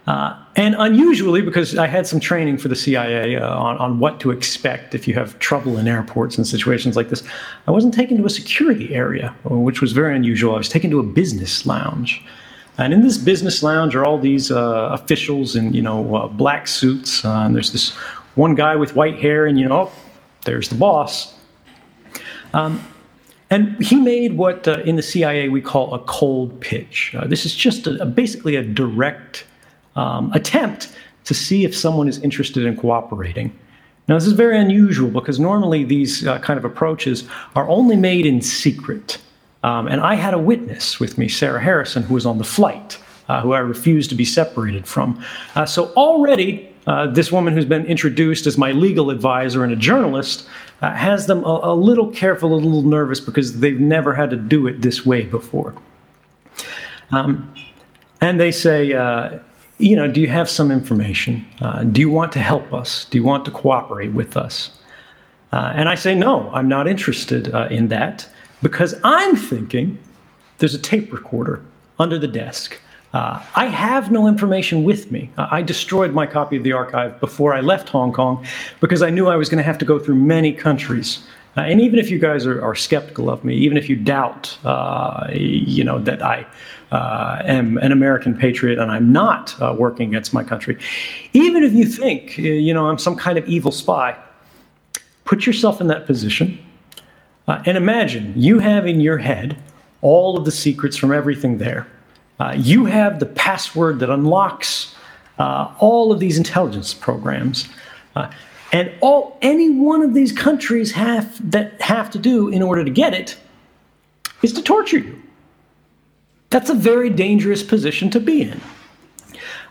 Uh, and unusually, because I had some training for the CIA uh, on, on what to expect if you have trouble in airports and situations like this, I wasn't taken to a security area, which was very unusual. I was taken to a business lounge. And in this business lounge are all these uh, officials in, you know, uh, black suits. Uh, and there's this one guy with white hair, and, you know, oh, there's the boss. Um, and he made what uh, in the CIA we call a cold pitch. this is just a, a, basically a direct um, attempt to see if someone is interested in cooperating. Now, this is very unusual because normally these uh, kind of approaches are only made in secret. Um, and I had a witness with me, Sarah Harrison, who was on the flight, uh, who I refused to be separated from. Uh, so already, uh, this woman who's been introduced as my legal advisor and a journalist uh, has them a, a, little careful, a little nervous because they've never had to do it this way before. Um, and they say, uh, you know, do you have some information? Uh, do you want to help us? Do you want to cooperate with us? Uh, and I say, no, I'm not interested uh, in that because I'm thinking there's a tape recorder under the desk. Uh, I have no information with me. I destroyed my copy of the archive before I left Hong Kong because I knew I was going to have to go through many countries. Uh, and even if you guys are, are, skeptical of me, even if you doubt, uh, you know, that I uh, am an American patriot and I'm not uh, working against my country. Even if you think, uh, you know, I'm some kind of evil spy, put yourself in that position uh, and imagine you have in your head all of the secrets from everything there. You have the password that unlocks all of these intelligence programs. And all any one of these countries have that have to do in order to get it is to torture you. That's a very dangerous position to be in.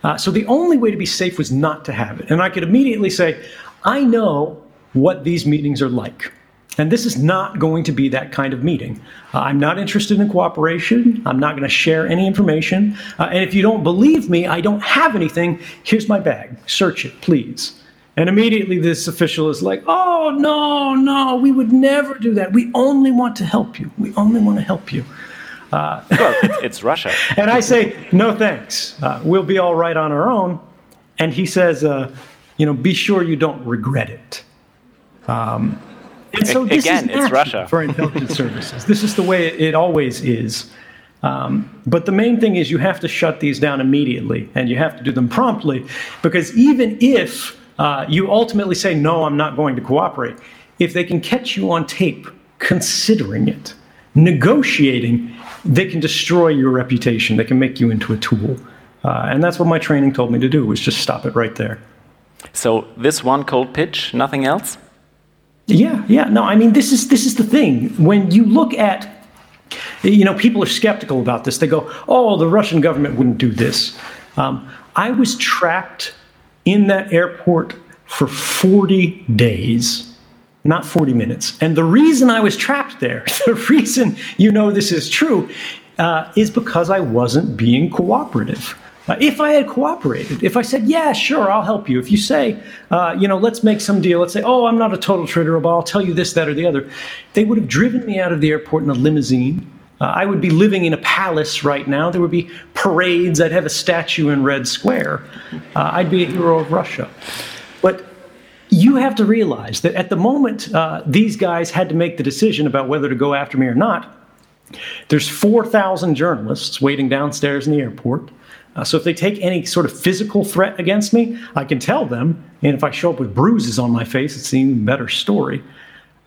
Uh, so the only way to be safe was not to have it. And I could immediately say, I know what these meetings are like. And this is not going to be that kind of meeting. Uh, I'm not interested in cooperation. I'm not going to share any information. Uh, and if you don't believe me, I don't have anything. Here's my bag. Search it, please. And immediately this official is like, oh, no, no, we would never do that. We only want to help you. We only want to help you. Uh, well, it's, Russia. and I say, no thanks. Uh, we'll be all right on our own. And he says, uh, you know, be sure you don't regret it. Um, and so this Again, is it's Russia. for intelligence services. This is the way it always is. Um, but the main thing is you have to shut these down immediately, and you have to do them promptly, because even if uh, you ultimately say, no, I'm not going to cooperate, if they can catch you on tape considering it, negotiating, they can destroy your reputation. They can make you into a tool. Uh, and that's what my training told me to do, was just stop it right there. So this one cold pitch, nothing else? Yeah, yeah. No, I mean this is this is the thing. When you look at you know, people are skeptical about this. They go, "Oh, the Russian government wouldn't do this." Um, I was trapped in that airport for 40 days, not 40 minutes. And the reason I was trapped there, the reason you know this is true, uh, is because I wasn't being cooperative. Uh, if I had cooperated, if I said, yeah, sure, I'll help you. If you say, uh, you know, let's make some deal, let's say, oh, I'm not a total traitor, but I'll tell you this, that, or the other, they would have driven me out of the airport in a limousine. Uh, I would be living in a palace right now. There would be parades. I'd have a statue in Red Square. Uh, I'd be a hero of Russia. But you have to realize that at the moment uh, these guys had to make the decision about whether to go after me or not, there's 4,000 journalists waiting downstairs in the airport. Uh, so if they take any sort of physical threat against me, I can tell them. And if I show up with bruises on my face, it's an even better story.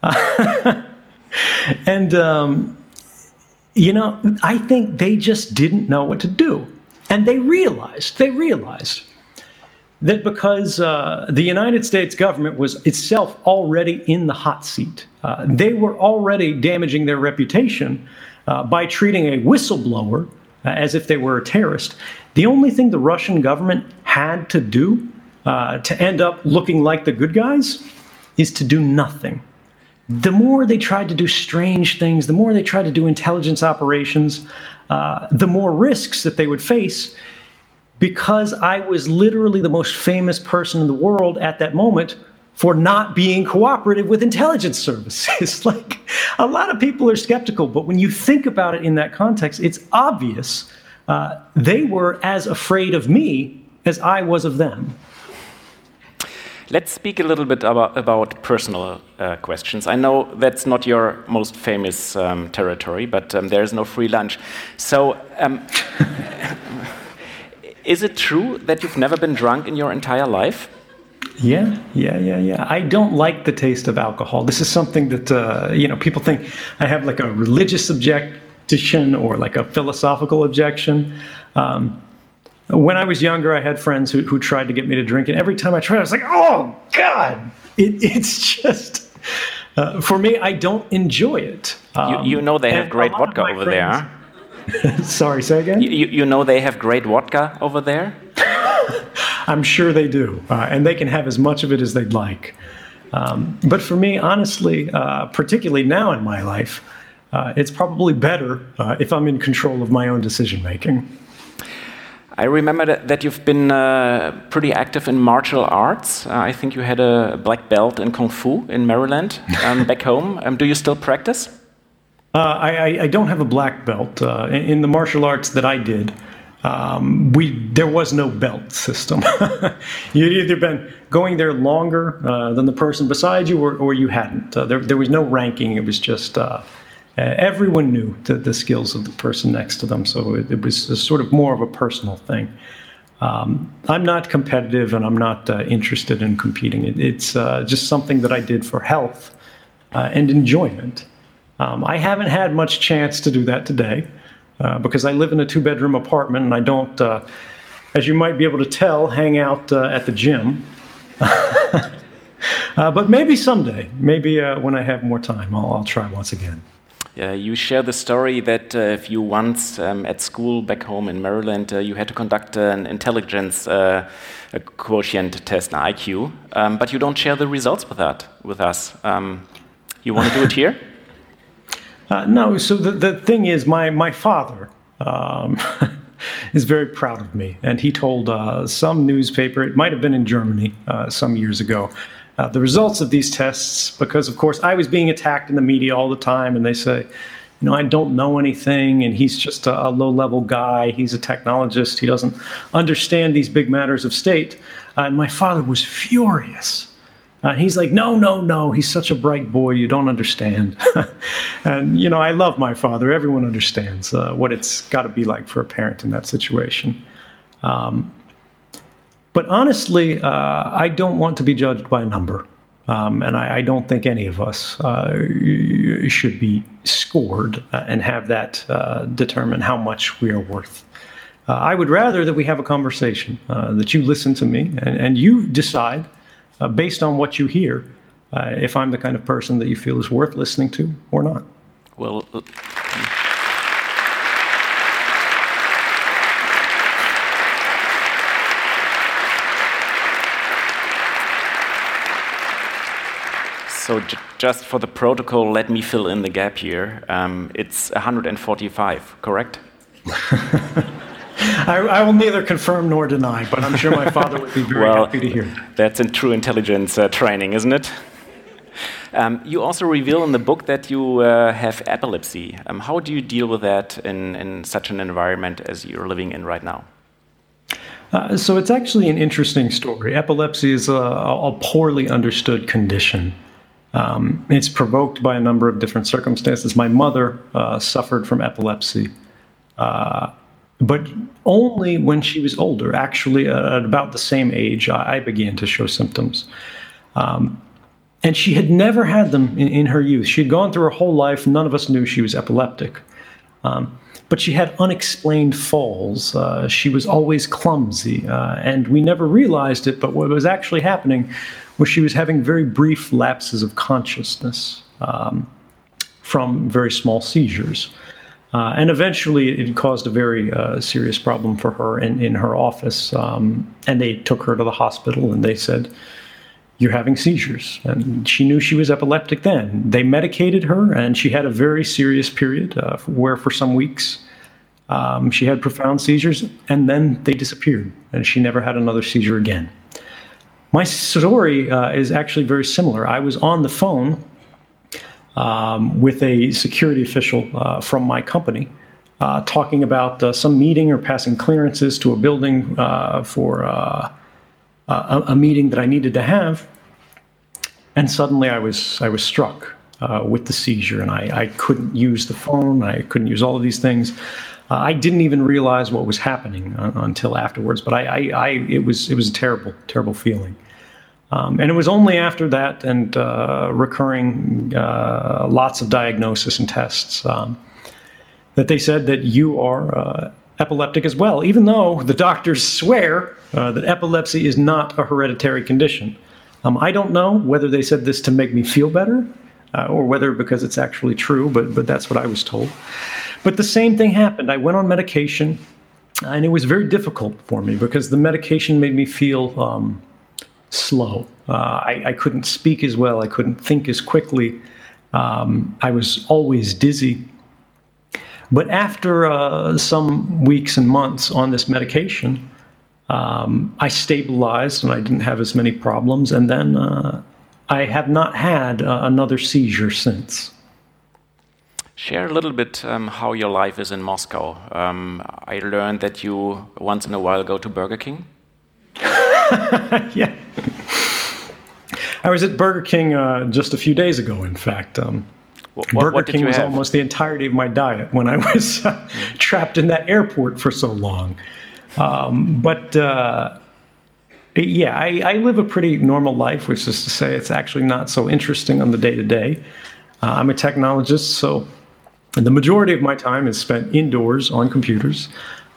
Uh, and, um, you know, I think they just didn't know what to do. And they realized, they realized that because uh, the United States government was itself already in the hot seat, uh, they were already damaging their reputation uh, by treating a whistleblower uh, as if they were a terrorist. The only thing the Russian government had to do uh, to end up looking like the good guys is to do nothing. The more they tried to do strange things, the more they tried to do intelligence operations, uh, the more risks that they would face because I was literally the most famous person in the world at that moment for not being cooperative with intelligence services. like a lot of people are skeptical, but when you think about it in that context, it's obvious uh, they were as afraid of me as I was of them. Let's speak a little bit about, about personal uh, questions. I know that's not your most famous um, territory, but um, there's no free lunch. So, um, is it true that you've never been drunk in your entire life? Yeah, yeah, yeah, yeah. I don't like the taste of alcohol. This is something that uh, you know people think I have like a religious objection or like a philosophical objection. Um, when I was younger, I had friends who, who tried to get me to drink, and every time I tried, I was like, "Oh God!" It, it's just uh, for me. I don't enjoy it. Um, you, you, know they have great vodka over friends, there. Sorry, say again. You, you know they have great vodka over there. I'm sure they do, uh, and they can have as much of it as they'd like. Um, but for me, honestly, uh, particularly now in my life, uh, it's probably better uh, if I'm in control of my own decision making. I remember that, that you've been uh, pretty active in martial arts. Uh, I think you had a black belt in Kung Fu in Maryland um, back home. Um, do you still practice? Uh, I, I, don't have a black belt. Uh, in, the martial arts that I did, um, we there was no belt system. You'd either been going there longer than the person beside you, or, or you hadn't. there, there was no ranking. It was just uh, everyone knew the, the, skills of the person next to them, so it, it was sort of more of a personal thing. Um, I'm not competitive and I'm not uh, interested in competing. It, it's uh, just something that I did for health uh, and enjoyment. Um, I haven't had much chance to do that today uh, because I live in a two bedroom apartment and I don't, uh, as you might be able to tell, hang out at the gym. but maybe someday, maybe when I have more time, I'll, I'll try once again. Uh, you share the story that uh, if you once um, at school back home in Maryland, uh, you had to conduct an intelligence uh, quotient test, an IQ, um, but you don't share the results with that with us. Um, you want to do it here? Uh, no. So the, the thing is, my my father. Um, is very proud of me, and he told some newspaper, it might have been in Germany some years ago, uh, the results of these tests because, of course, I was being attacked in the media all the time, and they say, you know, I don't know anything, and he's just a, a low level guy. He's a technologist. He doesn't understand these big matters of state. Uh, and my father was furious. Uh, he's like, no, no, no. He's such a bright boy. You don't understand. and, you know, I love my father. Everyone understands uh, what it's got to be like for a parent in that situation. Um, but honestly, uh, I don't want to be judged by a number. Um, and I, I, don't think any of us uh, should be scored uh, and have that uh, determine how much we are worth. Uh, I would rather that we have a conversation, uh, that you listen to me and, and you decide, based on what you hear, if I'm the kind of person that you feel is worth listening to or not. Well, So just for the protocol, let me fill in the gap here. Um, it's 145, correct? I, I, will neither confirm nor deny, but I'm sure my father would be very well, happy to hear. That's in true intelligence uh, training, isn't it? Um, you also reveal in the book that you uh, have epilepsy. Um, how do you deal with that in, in such an environment as you're living in right now? Uh, so it's actually an interesting story. Epilepsy is a, a poorly understood condition. Um, it's provoked by a number of different circumstances. My mother uh, suffered from epilepsy, uh, but only when she was older. Actually, uh, at about the same age, I, began to show symptoms. Um, and she had never had them in, in, her youth. She had gone through her whole life. None of us knew she was epileptic. Um, but she had unexplained falls. Uh, she was always clumsy, uh, and we never realized it. But what was actually happening was she was having very brief lapses of consciousness um, from very small seizures. Uh, and eventually, it caused a very uh, serious problem for her in, in her office. Um, and they took her to the hospital and they said, You're having seizures. And she knew she was epileptic then. They medicated her, and she had a very serious period uh, where, for some weeks, um, she had profound seizures, and then they disappeared, and she never had another seizure again. My story uh, is actually very similar. I was on the phone um, with a security official uh, from my company uh, talking about uh, some meeting or passing clearances to a building uh, for uh, a, a, meeting that I needed to have. And suddenly I was, I was struck with the seizure, and I, I couldn't use the phone, I couldn't use all of these things. Uh, I didn't even realize what was happening uh, until afterwards, but I, I, I, it was it was a terrible, terrible feeling. Um, and it was only after that and uh, recurring uh, lots of diagnosis and tests um, that they said that you are uh, epileptic as well, even though the doctors swear uh, that epilepsy is not a hereditary condition. Um, I don't know whether they said this to make me feel better or whether because it's actually true, but, but that's what I was told. But the same thing happened. I went on medication, and it was very difficult for me because the medication made me feel um, slow. Uh, I, I, couldn't speak as well. I couldn't think as quickly. Um, I was always dizzy. But after uh, some weeks and months on this medication, um, I stabilized and I didn't have as many problems. And then uh, I have not had uh, another seizure since. Share a little bit um, how your life is in Moscow. Um, I learned that you once in a while go to Burger King. yeah. I was at Burger King uh, just a few days ago, in fact. Um, what, what, Burger what King was have? almost the entirety of my diet when I was uh, trapped in that airport for so long. Um, but uh, yeah, I, I, live a pretty normal life, which is to say, it's actually not so interesting on the day to day. I'm a technologist, so the majority of my time is spent indoors on computers,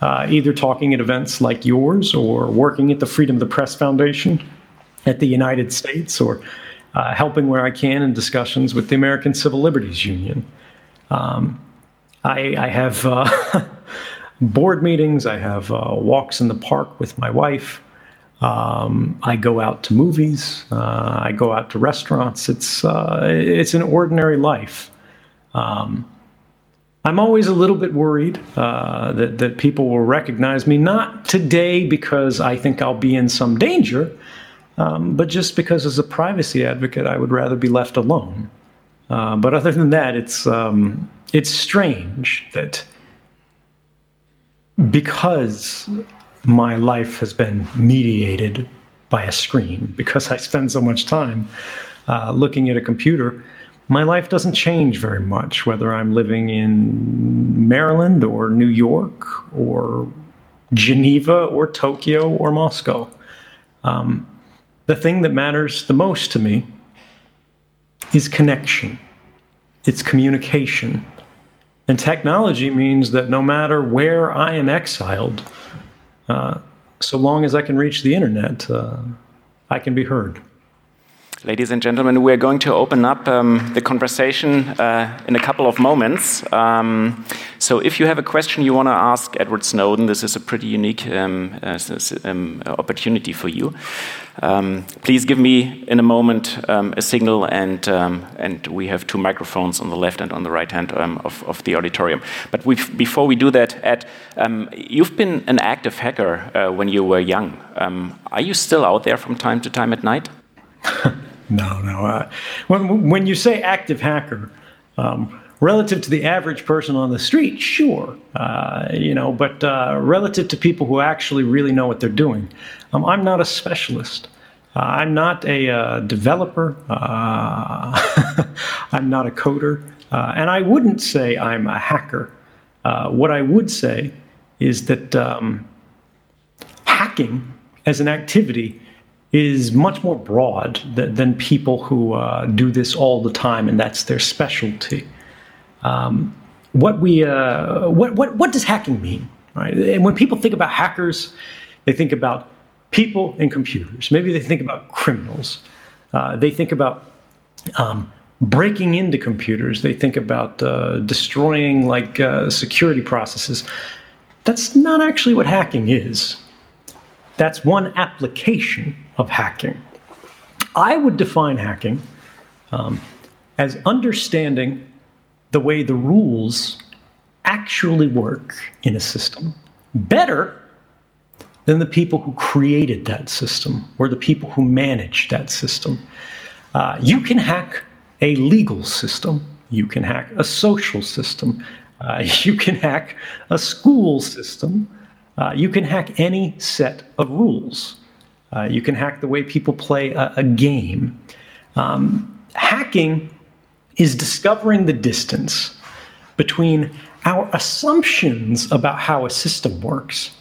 uh, either talking at events like yours or working at the Freedom of the Press Foundation at the United States or uh, helping where I can in discussions with the American Civil Liberties Union. Um, I, I, have uh, board meetings. I have uh, walks in the park with my wife. Um, I go out to movies. Uh, I go out to restaurants. It's uh, it's an ordinary life. Um, I'm always a little bit worried uh, that that people will recognize me not today because I think I'll be in some danger, um, but just because as a privacy advocate I would rather be left alone. Uh, but other than that, it's um, it's strange that because my life has been mediated by a screen, because I spend so much time uh, looking at a computer, my life doesn't change very much, whether I'm living in Maryland or New York or Geneva or Tokyo or Moscow. Um, the thing that matters the most to me is connection, it's communication. And technology means that no matter where I am exiled, uh, so long as I can reach the internet, uh, I can be heard. Ladies and gentlemen, we're going to open up um, the conversation uh, in a couple of moments. Um, so, if you have a question you want to ask Edward Snowden, this is a pretty unique um, uh, um, opportunity for you. Um, please give me in a moment um, a signal, and and we have two microphones on the left and on the right hand of, of the auditorium. But before we do that, Ed, you've been an active hacker uh, when you were young. are you still out there from time to time at night? No, no. Uh, when, when you say active hacker, um, relative to the average person on the street, sure, uh, you know, but uh, relative to people who actually really know what they're doing, um, I'm not a specialist. Uh, I'm not a uh, developer. Uh, I'm not a coder. Uh, and I wouldn't say I'm a hacker. what I would say is that um, hacking as an activity is much more broad than, than people who uh, do this all the time and that's their specialty. Um, what we uh, what, what what does hacking mean? Right? And when people think about hackers, they think about people and computers. Maybe they think about criminals. Uh, they think about um, breaking into computers. They think about uh, destroying like uh, security processes. That's not actually what hacking is. That's one application of hacking. I would define hacking um, as understanding the way the rules actually work in a system better than the people who created that system or the people who manage that system. Uh, you can hack a legal system, you can hack a social system, uh, you can hack a school system, uh, you can hack any set of rules. Uh, you can hack the way people play a, a game. Um, hacking is discovering the distance between our assumptions about how a system works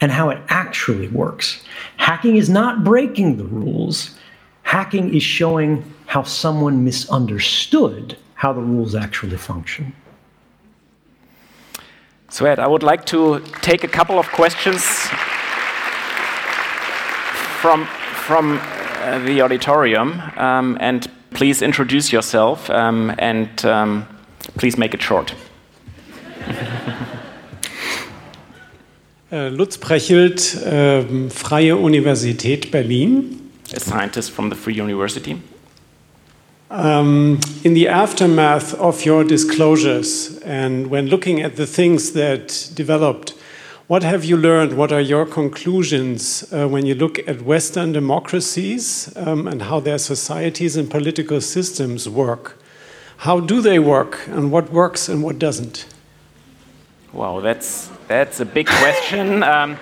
and how it actually works. Hacking is not breaking the rules, hacking is showing how someone misunderstood how the rules actually function. So, Ed, I would like to take a couple of questions from, from uh, the auditorium. Um, and please introduce yourself um, and um, please make it short. Uh, Lutz Prechelt, uh, Freie Universität Berlin. A scientist from the Free University. Um, in the aftermath of your disclosures and when looking at the things that developed, what have you learned? What are your conclusions uh, when you look at Western democracies um, and how their societies and political systems work? How do they work, and what works and what doesn't? Wow, that's that's a big question. Um,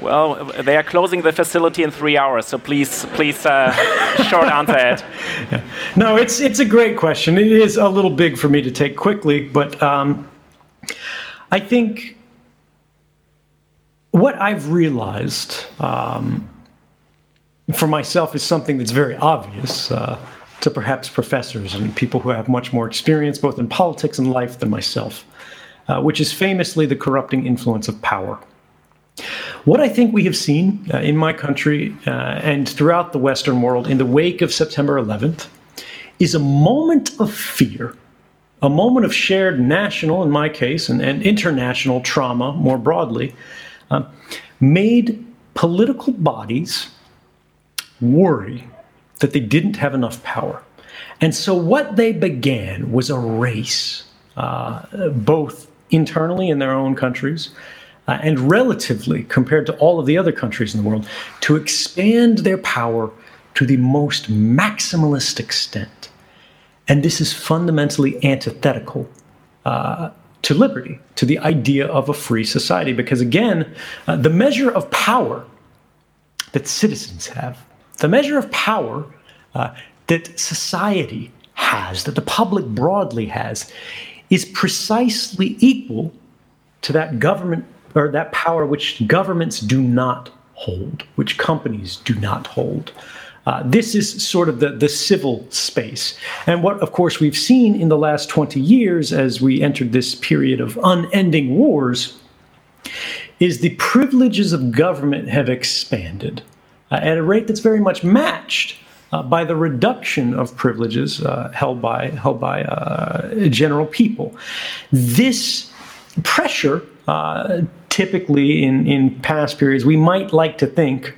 well, they are closing the facility in three hours, so please, please, uh, short answer, Ed. Yeah. No, it's it's a great question. It is a little big for me to take quickly, but um, I think what I've realized um, for myself is something that's very obvious uh, to perhaps professors and people who have much more experience both in politics and life than myself, uh, which is famously the corrupting influence of power. What I think we have seen uh, in my country uh, and throughout the Western world in the wake of September 11th is a moment of fear a moment of shared national, in my case, and, and international trauma more broadly, uh, made political bodies worry that they didn't have enough power. And so what they began was a race, uh, both internally in their own countries uh, and relatively compared to all of the other countries in the world, to expand their power to the most maximalist extent. And this is fundamentally antithetical uh, to liberty, to the idea of a free society, because again, uh, the measure of power that citizens have, the measure of power uh, that society has, that the public broadly has, is precisely equal to that government or that power which governments do not hold, which companies do not hold. Uh, this is sort of the, the civil space. And what, of course, we've seen in the last 20 years as we entered this period of unending wars is the privileges of government have expanded uh, at a rate that's very much matched uh, by the reduction of privileges uh, held by held by uh, general people. This pressure, uh, typically in in past periods, we might like to think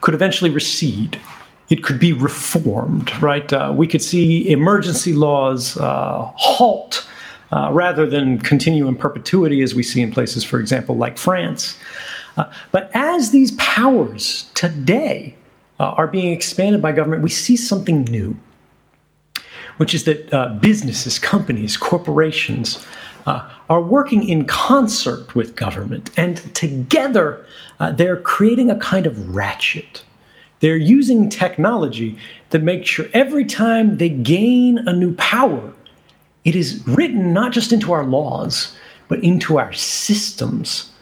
could eventually recede. It could be reformed, right? Uh, we could see emergency laws halt. Uh, rather than continue in perpetuity, as we see in places, for example, like France. Uh, but as these powers today uh, are being expanded by government, we see something new, which is that uh, businesses, companies, corporations uh, are working in concert with government, and together uh, they're creating a kind of ratchet. They're using technology that makes sure every time they gain a new power, it is written not just into our laws, but into our systems,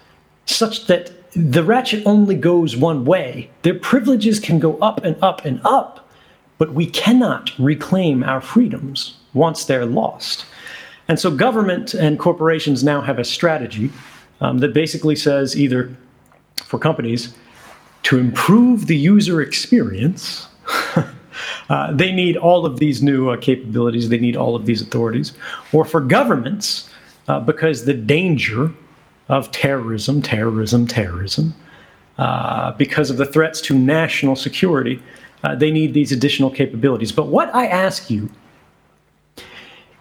such that the ratchet only goes one way. Their privileges can go up and up and up, but we cannot reclaim our freedoms once they're lost. And so government and corporations now have a strategy um, that basically says either for companies to improve the user experience. uh, they need all of these new uh, capabilities, they need all of these authorities, or for governments, uh, because the danger of terrorism, terrorism, terrorism, uh, because of the threats to national security. Uh, they need these additional capabilities. But what I ask you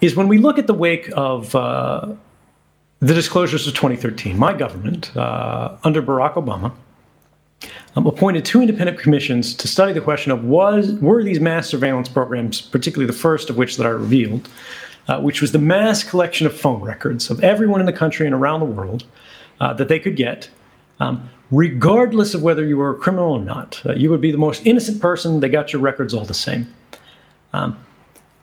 is when we look at the wake of uh, the disclosures of 2013, my government, uh, under Barack Obama, um, appointed two independent commissions to study the question of was were these mass surveillance programs, particularly the first of which that I revealed, uh, which was the mass collection of phone records of everyone in the country and around the world uh, that they could get, um, regardless of whether you were a criminal or not. Uh, you would be the most innocent person, they got your records all the same. Um,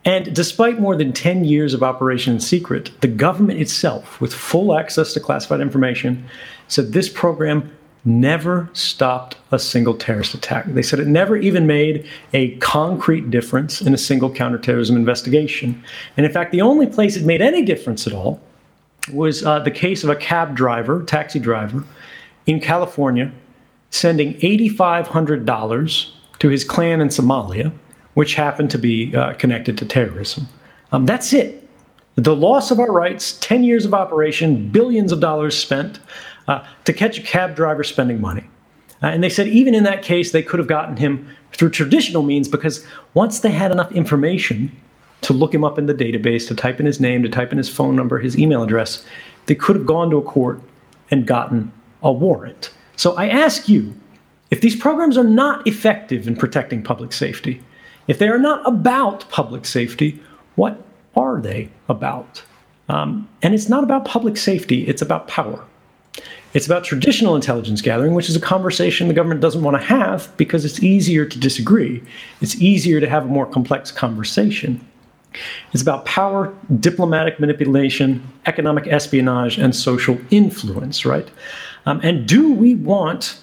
and despite more than 10 years of operation in secret, the government itself, with full access to classified information, said this program never stopped a single terrorist attack. They said it never even made a concrete difference in a single counterterrorism investigation. And in fact, the only place it made any difference at all was uh, the case of a cab driver, taxi driver, in California, sending $8,500 to his clan in Somalia, which happened to be uh, connected to terrorism. Um, that's it. The loss of our rights, 10 years of operation, billions of dollars spent uh, to catch a cab driver spending money. Uh, and they said even in that case, they could have gotten him through traditional means because once they had enough information to look him up in the database, to type in his name, to type in his phone number, his email address, they could have gone to a court and gotten a warrant. So I ask you if these programs are not effective in protecting public safety, if they are not about public safety, what are they about? Um, and it's not about public safety, it's about power. It's about traditional intelligence gathering, which is a conversation the government doesn't want to have because it's easier to disagree. It's easier to have a more complex conversation. It's about power, diplomatic manipulation, economic espionage, and social influence, right? Um, and do we want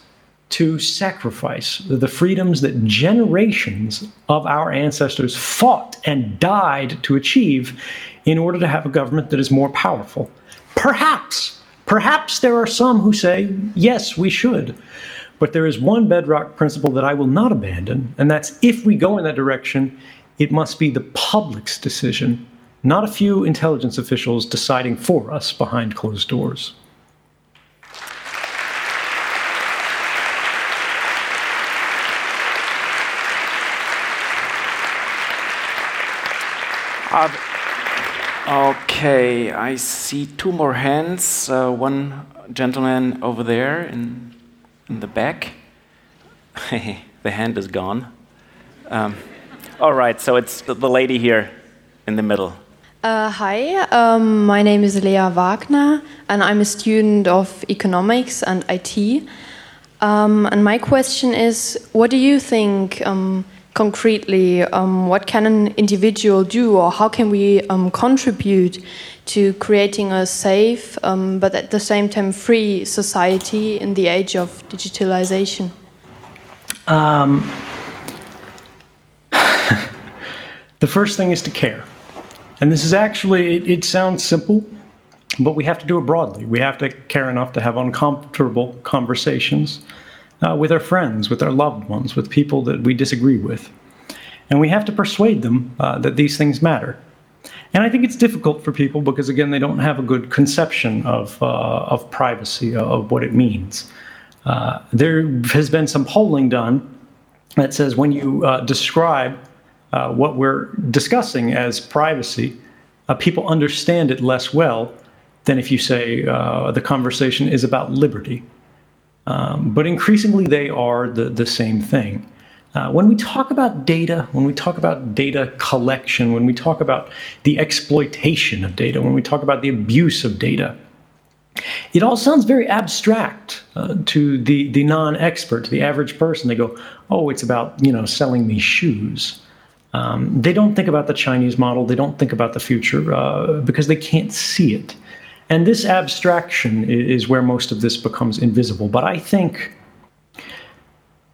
to sacrifice the freedoms that generations of our ancestors fought and died to achieve in order to have a government that is more powerful? Perhaps Perhaps there are some who say, yes, we should. But there is one bedrock principle that I will not abandon, and that's if we go in that direction, it must be the public's decision, not a few intelligence officials deciding for us behind closed doors. Okay, I see two more hands. Uh, one gentleman over there in, in the back. the hand is gone. Um, all right, so it's the, the lady here in the middle. Uh, hi, um, my name is Lea Wagner, and I'm a student of economics and IT. Um, and my question is what do you think um, concretely, um, what can an individual do, or how can we um, contribute to creating a safe um, but at the same time free society in the age of digitalization? Um, the first thing is to care. And this is actually, it, it sounds simple, but we have to do it broadly. We have to care enough to have uncomfortable conversations uh, with our friends, with our loved ones, with people that we disagree with. And we have to persuade them uh, that these things matter. And I think it's difficult for people because, again, they don't have a good conception of, uh, of privacy, uh, of what it means. Uh, there has been some polling done that says when you uh, describe what we're discussing as privacy, people understand it less well than if you say the conversation is about liberty. Um, but increasingly, they are the, the same thing. Uh, when we talk about data, when we talk about data collection, when we talk about the exploitation of data, when we talk about the abuse of data, it all sounds very abstract uh, to the, the non-expert, to the average person. They go, "Oh, it's about you know selling me shoes." Um, they don't think about the Chinese model. They don't think about the future uh, because they can't see it. And this abstraction is where most of this becomes invisible. But I think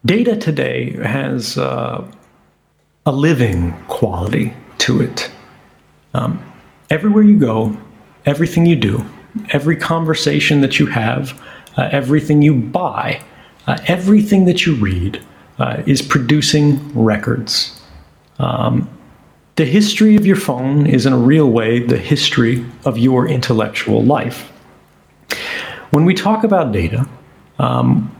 data today has uh, a living quality to it. Um, everywhere you go, everything you do, every conversation that you have, uh, everything you buy, uh, everything that you read uh, is producing records. Um, the history of your phone is, in a real way, the history of your intellectual life. When we talk about data, um,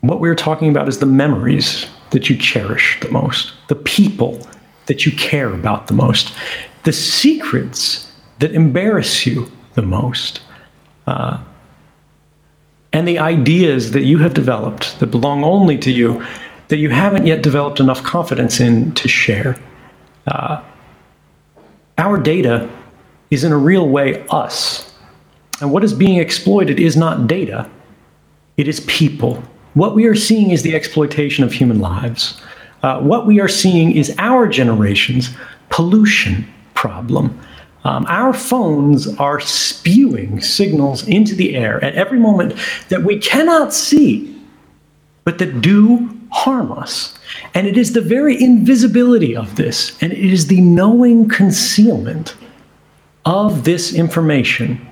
what we're talking about is the memories that you cherish the most, the people that you care about the most, the secrets that embarrass you the most, uh, and the ideas that you have developed that belong only to you that you haven't yet developed enough confidence in to share. Uh, our data is in a real way us. And what is being exploited is not data, it is people. What we are seeing is the exploitation of human lives. Uh, what we are seeing is our generation's pollution problem. Um, our phones are spewing signals into the air at every moment that we cannot see, but that do harm us. And it is the very invisibility of this, and it is the knowing concealment of this information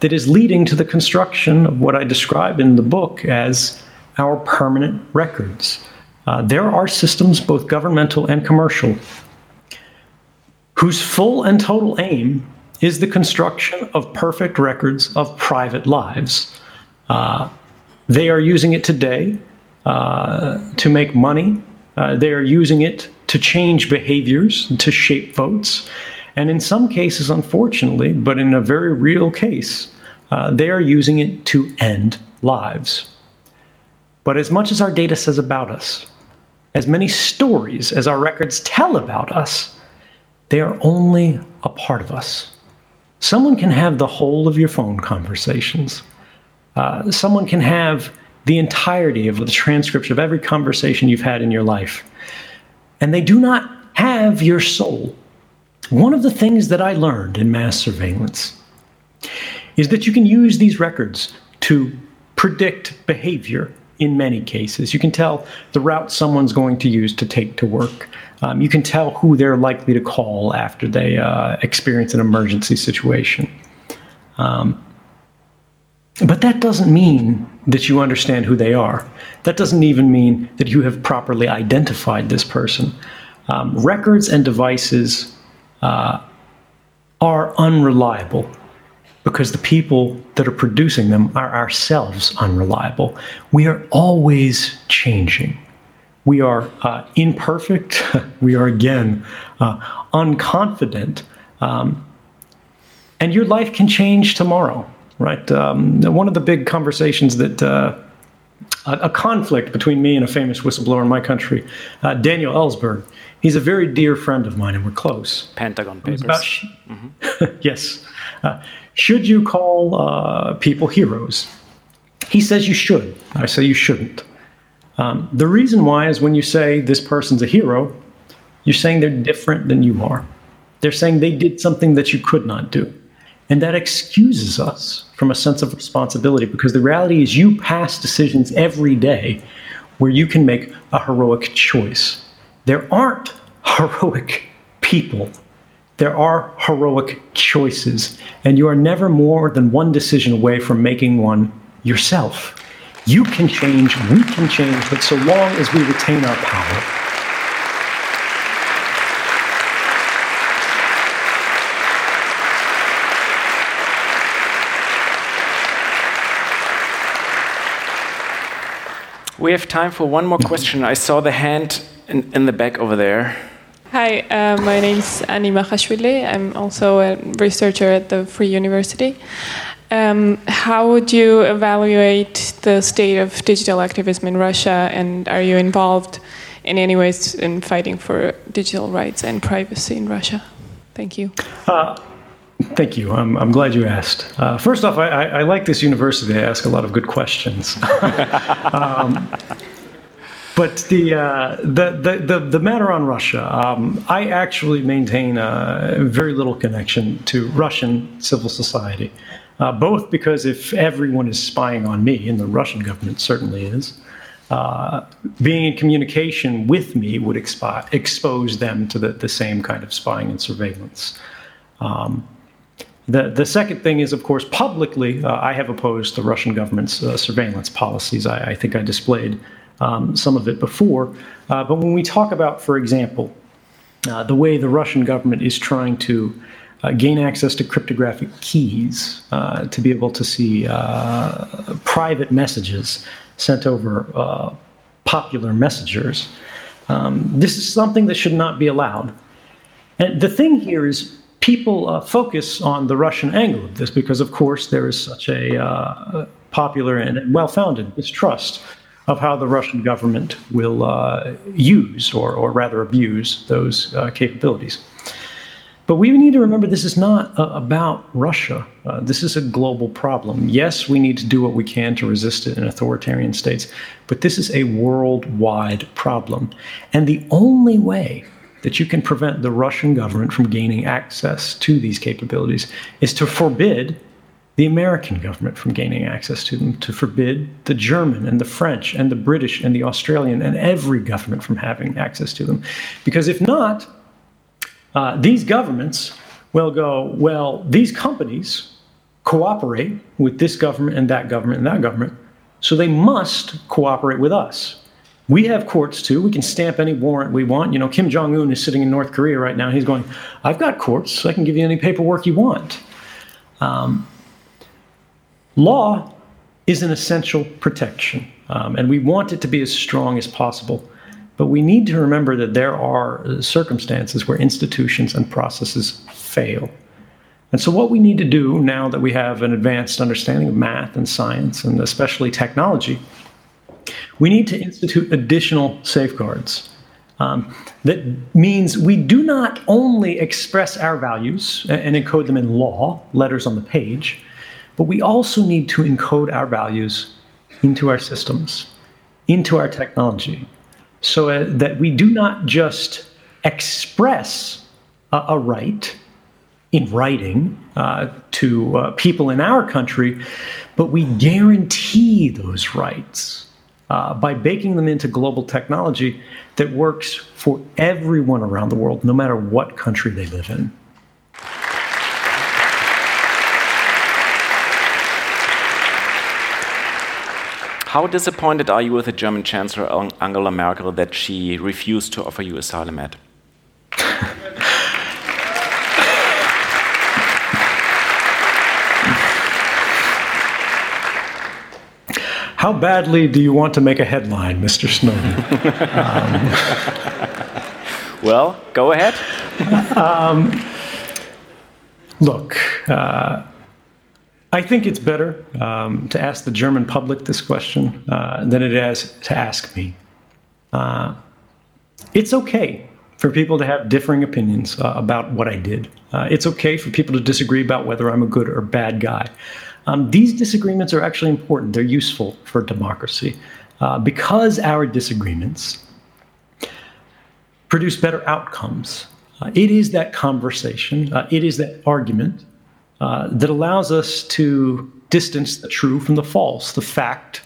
that is leading to the construction of what I describe in the book as our permanent records. Uh, there are systems, both governmental and commercial, whose full and total aim is the construction of perfect records of private lives. Uh, they are using it today to make money. Uh, they are using it to change behaviors, to shape votes. And in some cases, unfortunately, but in a very real case, uh, they are using it to end lives. But as much as our data says about us, as many stories as our records tell about us, they are only a part of us. Someone can have the whole of your phone conversations. Uh, someone can have the entirety of the transcripts of every conversation you've had in your life. And they do not have your soul. One of the things that I learned in mass surveillance is that you can use these records to predict behavior in many cases. You can tell the route someone's going to use to take to work. Um, you can tell who they're likely to call after they uh, experience an emergency situation. Um, but that doesn't mean that you understand who they are. That doesn't even mean that you have properly identified this person. Um, records and devices uh, are unreliable because the people that are producing them are ourselves unreliable. We are always changing. We are uh, imperfect. we are, again, uh, unconfident. Um, and your life can change tomorrow, right? Um, one of the big conversations that uh, a, conflict between me and a famous whistleblower in my country, uh, Daniel Ellsberg. He's a very dear friend of mine, and we're close. Pentagon Papers. Sh- mm-hmm. yes. Uh, should you call uh, people heroes? He says you should. I say you shouldn't. Um, the reason why is when you say this person's a hero, you're saying they're different than you are. They're saying they did something that you could not do. And that excuses us from a sense of responsibility because the reality is you pass decisions every day where you can make a heroic choice. There aren't heroic people. There are heroic choices, and you are never more than one decision away from making one yourself. You can change, we can change, but so long as we retain our power, We have time for one more question. I saw the hand in, in the back over there. Hi, uh, my name is Annie Makhashvili. I'm also a researcher at the Free University. Um, how would you evaluate the state of digital activism in Russia, and are you involved in any ways in fighting for digital rights and privacy in Russia? Thank you. Uh, Thank you. I'm, I'm glad you asked. Uh, first off, I, I, I, like this university. I ask a lot of good questions. um, but the, uh, the, the, the, the, matter on Russia, um, I actually maintain a very little connection to Russian civil society, uh, both because if everyone is spying on me, and the Russian government certainly is, uh, being in communication with me would expi- expose them to the, the same kind of spying and surveillance. Um, the, the second thing is, of course, publicly, uh, I have opposed the Russian government's uh, surveillance policies. I, I, think I displayed um, some of it before. Uh, but when we talk about, for example, uh, the way the Russian government is trying to uh, gain access to cryptographic keys uh, to be able to see private messages sent over popular messengers, um, this is something that should not be allowed. And the thing here is people uh, focus on the Russian angle of this because, of course, there is such a uh, popular and well founded mistrust of how the Russian government will uh, use or, or rather abuse those uh, capabilities. But we need to remember this is not uh, about Russia. Uh, this is a global problem. Yes, we need to do what we can to resist it in authoritarian states, but this is a worldwide problem. And the only way that you can prevent the Russian government from gaining access to these capabilities is to forbid the American government from gaining access to them, to forbid the German and the French and the British and the Australian and every government from having access to them. Because if not, uh, these governments will go, well, these companies cooperate with this government and that government and that government, so they must cooperate with us. We have courts too. We can stamp any warrant we want. You know, Kim Jong un is sitting in North Korea right now. He's going, I've got courts. So I can give you any paperwork you want. Um, law is an essential protection, um, and we want it to be as strong as possible. But we need to remember that there are circumstances where institutions and processes fail. And so, what we need to do now that we have an advanced understanding of math and science, and especially technology, we need to institute additional safeguards. Um, that means we do not only express our values and encode them in law, letters on the page, but we also need to encode our values into our systems, into our technology, so uh, that we do not just express a, right in writing uh, to uh, people in our country, but we guarantee those rights uh, by baking them into global technology that works for everyone around the world, no matter what country they live in. How disappointed are you with the German Chancellor Angela Merkel that she refused to offer you asylum at? how badly do you want to make a headline, Mr. Snowden? um, well, go ahead. um, look, uh, I think it's better um, to ask the German public this question uh, than it is to ask me. Uh, it's okay for people to have differing opinions uh, about what I did. Uh, it's okay for people to disagree about whether I'm a good or bad guy. Um, these disagreements are actually important. They're useful for democracy uh, because our disagreements produce better outcomes. Uh, it is that conversation, uh, it is that argument uh, that allows us to distance the true from the false, the fact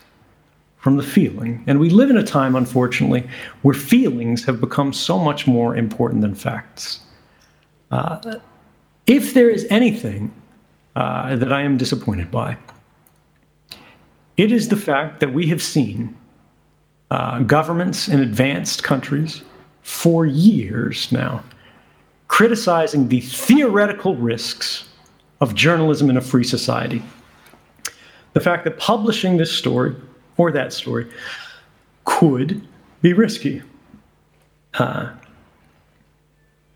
from the feeling. And we live in a time, unfortunately, where feelings have become so much more important than facts. Uh, if there is anything uh, that I am disappointed by, it is the fact that we have seen uh, governments in advanced countries for years now criticizing the theoretical risks of journalism in a free society. The fact that publishing this story or that story could be risky. Uh,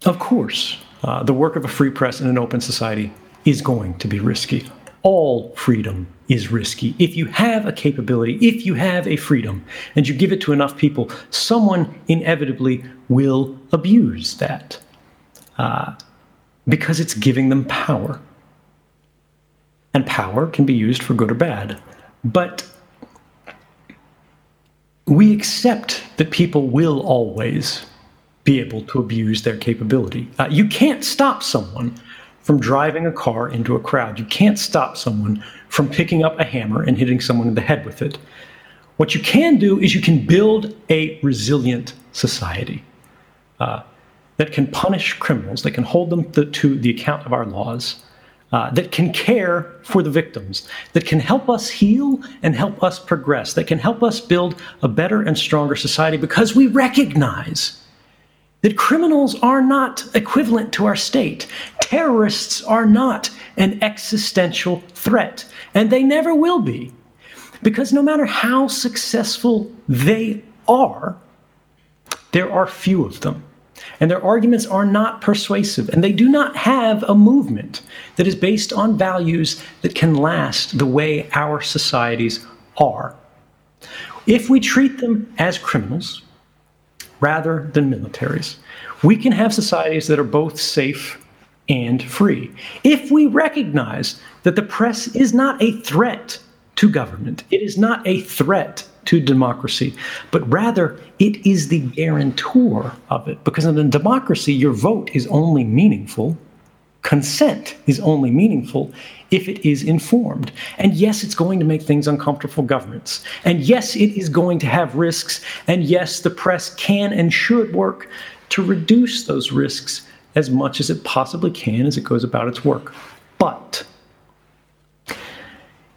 of course, uh, the work of a free press in an open society is going to be risky. All freedom is risky. If you have a capability, if you have a freedom, and you give it to enough people, someone inevitably will abuse that uh, because it's giving them power. And power can be used for good or bad. But we accept that people will always be able to abuse their capability. Uh, you can't stop someone from driving a car into a crowd. You can't stop someone from picking up a hammer and hitting someone in the head with it. What you can do is you can build a resilient society uh, that can punish criminals, that can hold them to, to the account of our laws, uh, that can care for the victims, that can help us heal and help us progress, that can help us build a better and stronger society because we recognize that criminals are not equivalent to our state. Terrorists are not an existential threat, and they never will be. Because no matter how successful they are, there are few of them and their arguments are not persuasive, and they do not have a movement that is based on values that can last the way our societies are. If we treat them as criminals rather than militaries, we can have societies that are both safe and free. If we recognize that the press is not a threat to government, it is not a threat to democracy, but rather it is the guarantor of it. Because in a democracy, your vote is only meaningful, consent is only meaningful if it is informed. And yes, it's going to make things uncomfortable for governments. And yes, it is going to have risks. And yes, the press can and should work to reduce those risks as much as it possibly can as it goes about its work. But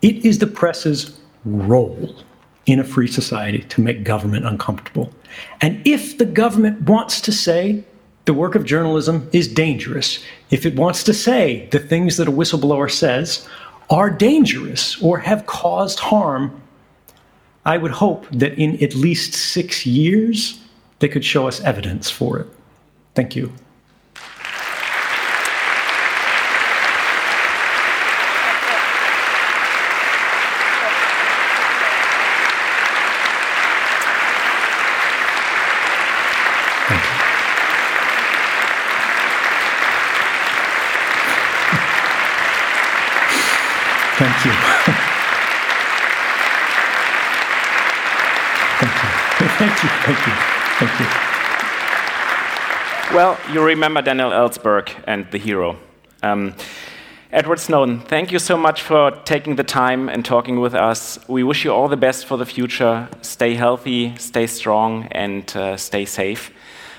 it is the press's role in a free society to make government uncomfortable. And if the government wants to say the work of journalism is dangerous, if it wants to say the things that a whistleblower says are dangerous or have caused harm, I would hope that in at least six years they could show us evidence for it. Thank you. thank you. Thank you. Thank you. Thank you. Well, you remember Daniel Ellsberg and the hero. Um, Edward Snowden, thank you so much for taking the time and talking with us. We wish you all the best for the future. Stay healthy, stay strong, and uh, stay safe.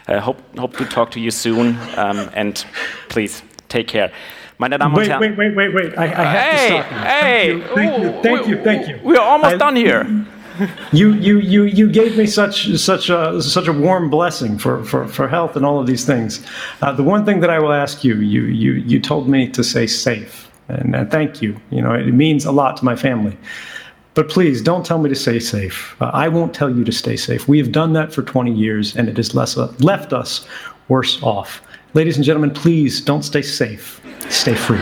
Uh, hope, hope to talk to you soon, um, and please take care. Meine Damen und Herren. Wait, wait, wait, wait. I, I have hey, to stop you. Hey, thank you, thank you, thank you. We're almost I, done here. you, you, you, you gave me such, such, a, such a warm blessing for, for, for health and all of these things. Uh, the one thing that I will ask you, you, you, you told me to say safe, and uh, thank you. You know, it means a lot to my family. But please don't tell me to stay safe. Uh, I won't tell you to stay safe. We have done that for 20 years and it has less, uh, left us worse off. Ladies and gentlemen, please don't stay safe. Stay free.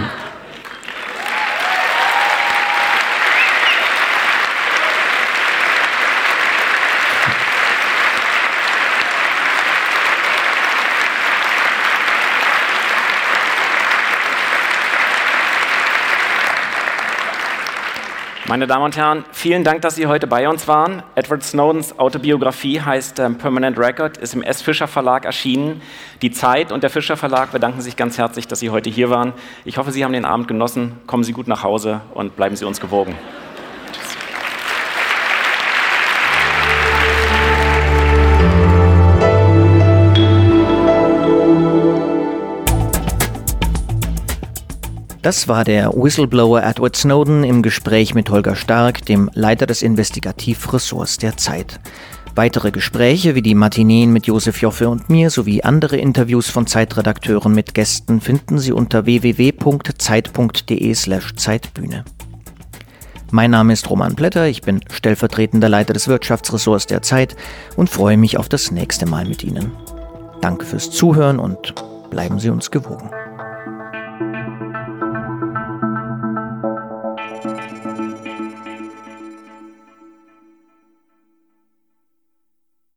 Meine Damen und Herren, vielen Dank, dass Sie heute bei uns waren. Edward Snowdens Autobiografie heißt ähm, Permanent Record, ist im S. Fischer Verlag erschienen. Die Zeit und der Fischer Verlag bedanken sich ganz herzlich, dass Sie heute hier waren. Ich hoffe, Sie haben den Abend genossen. Kommen Sie gut nach Hause und bleiben Sie uns gewogen. Das war der Whistleblower Edward Snowden im Gespräch mit Holger Stark, dem Leiter des Investigativressorts der Zeit. Weitere Gespräche wie die Matineen mit Josef Joffe und mir sowie andere Interviews von Zeitredakteuren mit Gästen finden Sie unter www.zeit.de/slash Zeitbühne. Mein Name ist Roman Blätter, ich bin stellvertretender Leiter des Wirtschaftsressorts der Zeit und freue mich auf das nächste Mal mit Ihnen. Danke fürs Zuhören und bleiben Sie uns gewogen.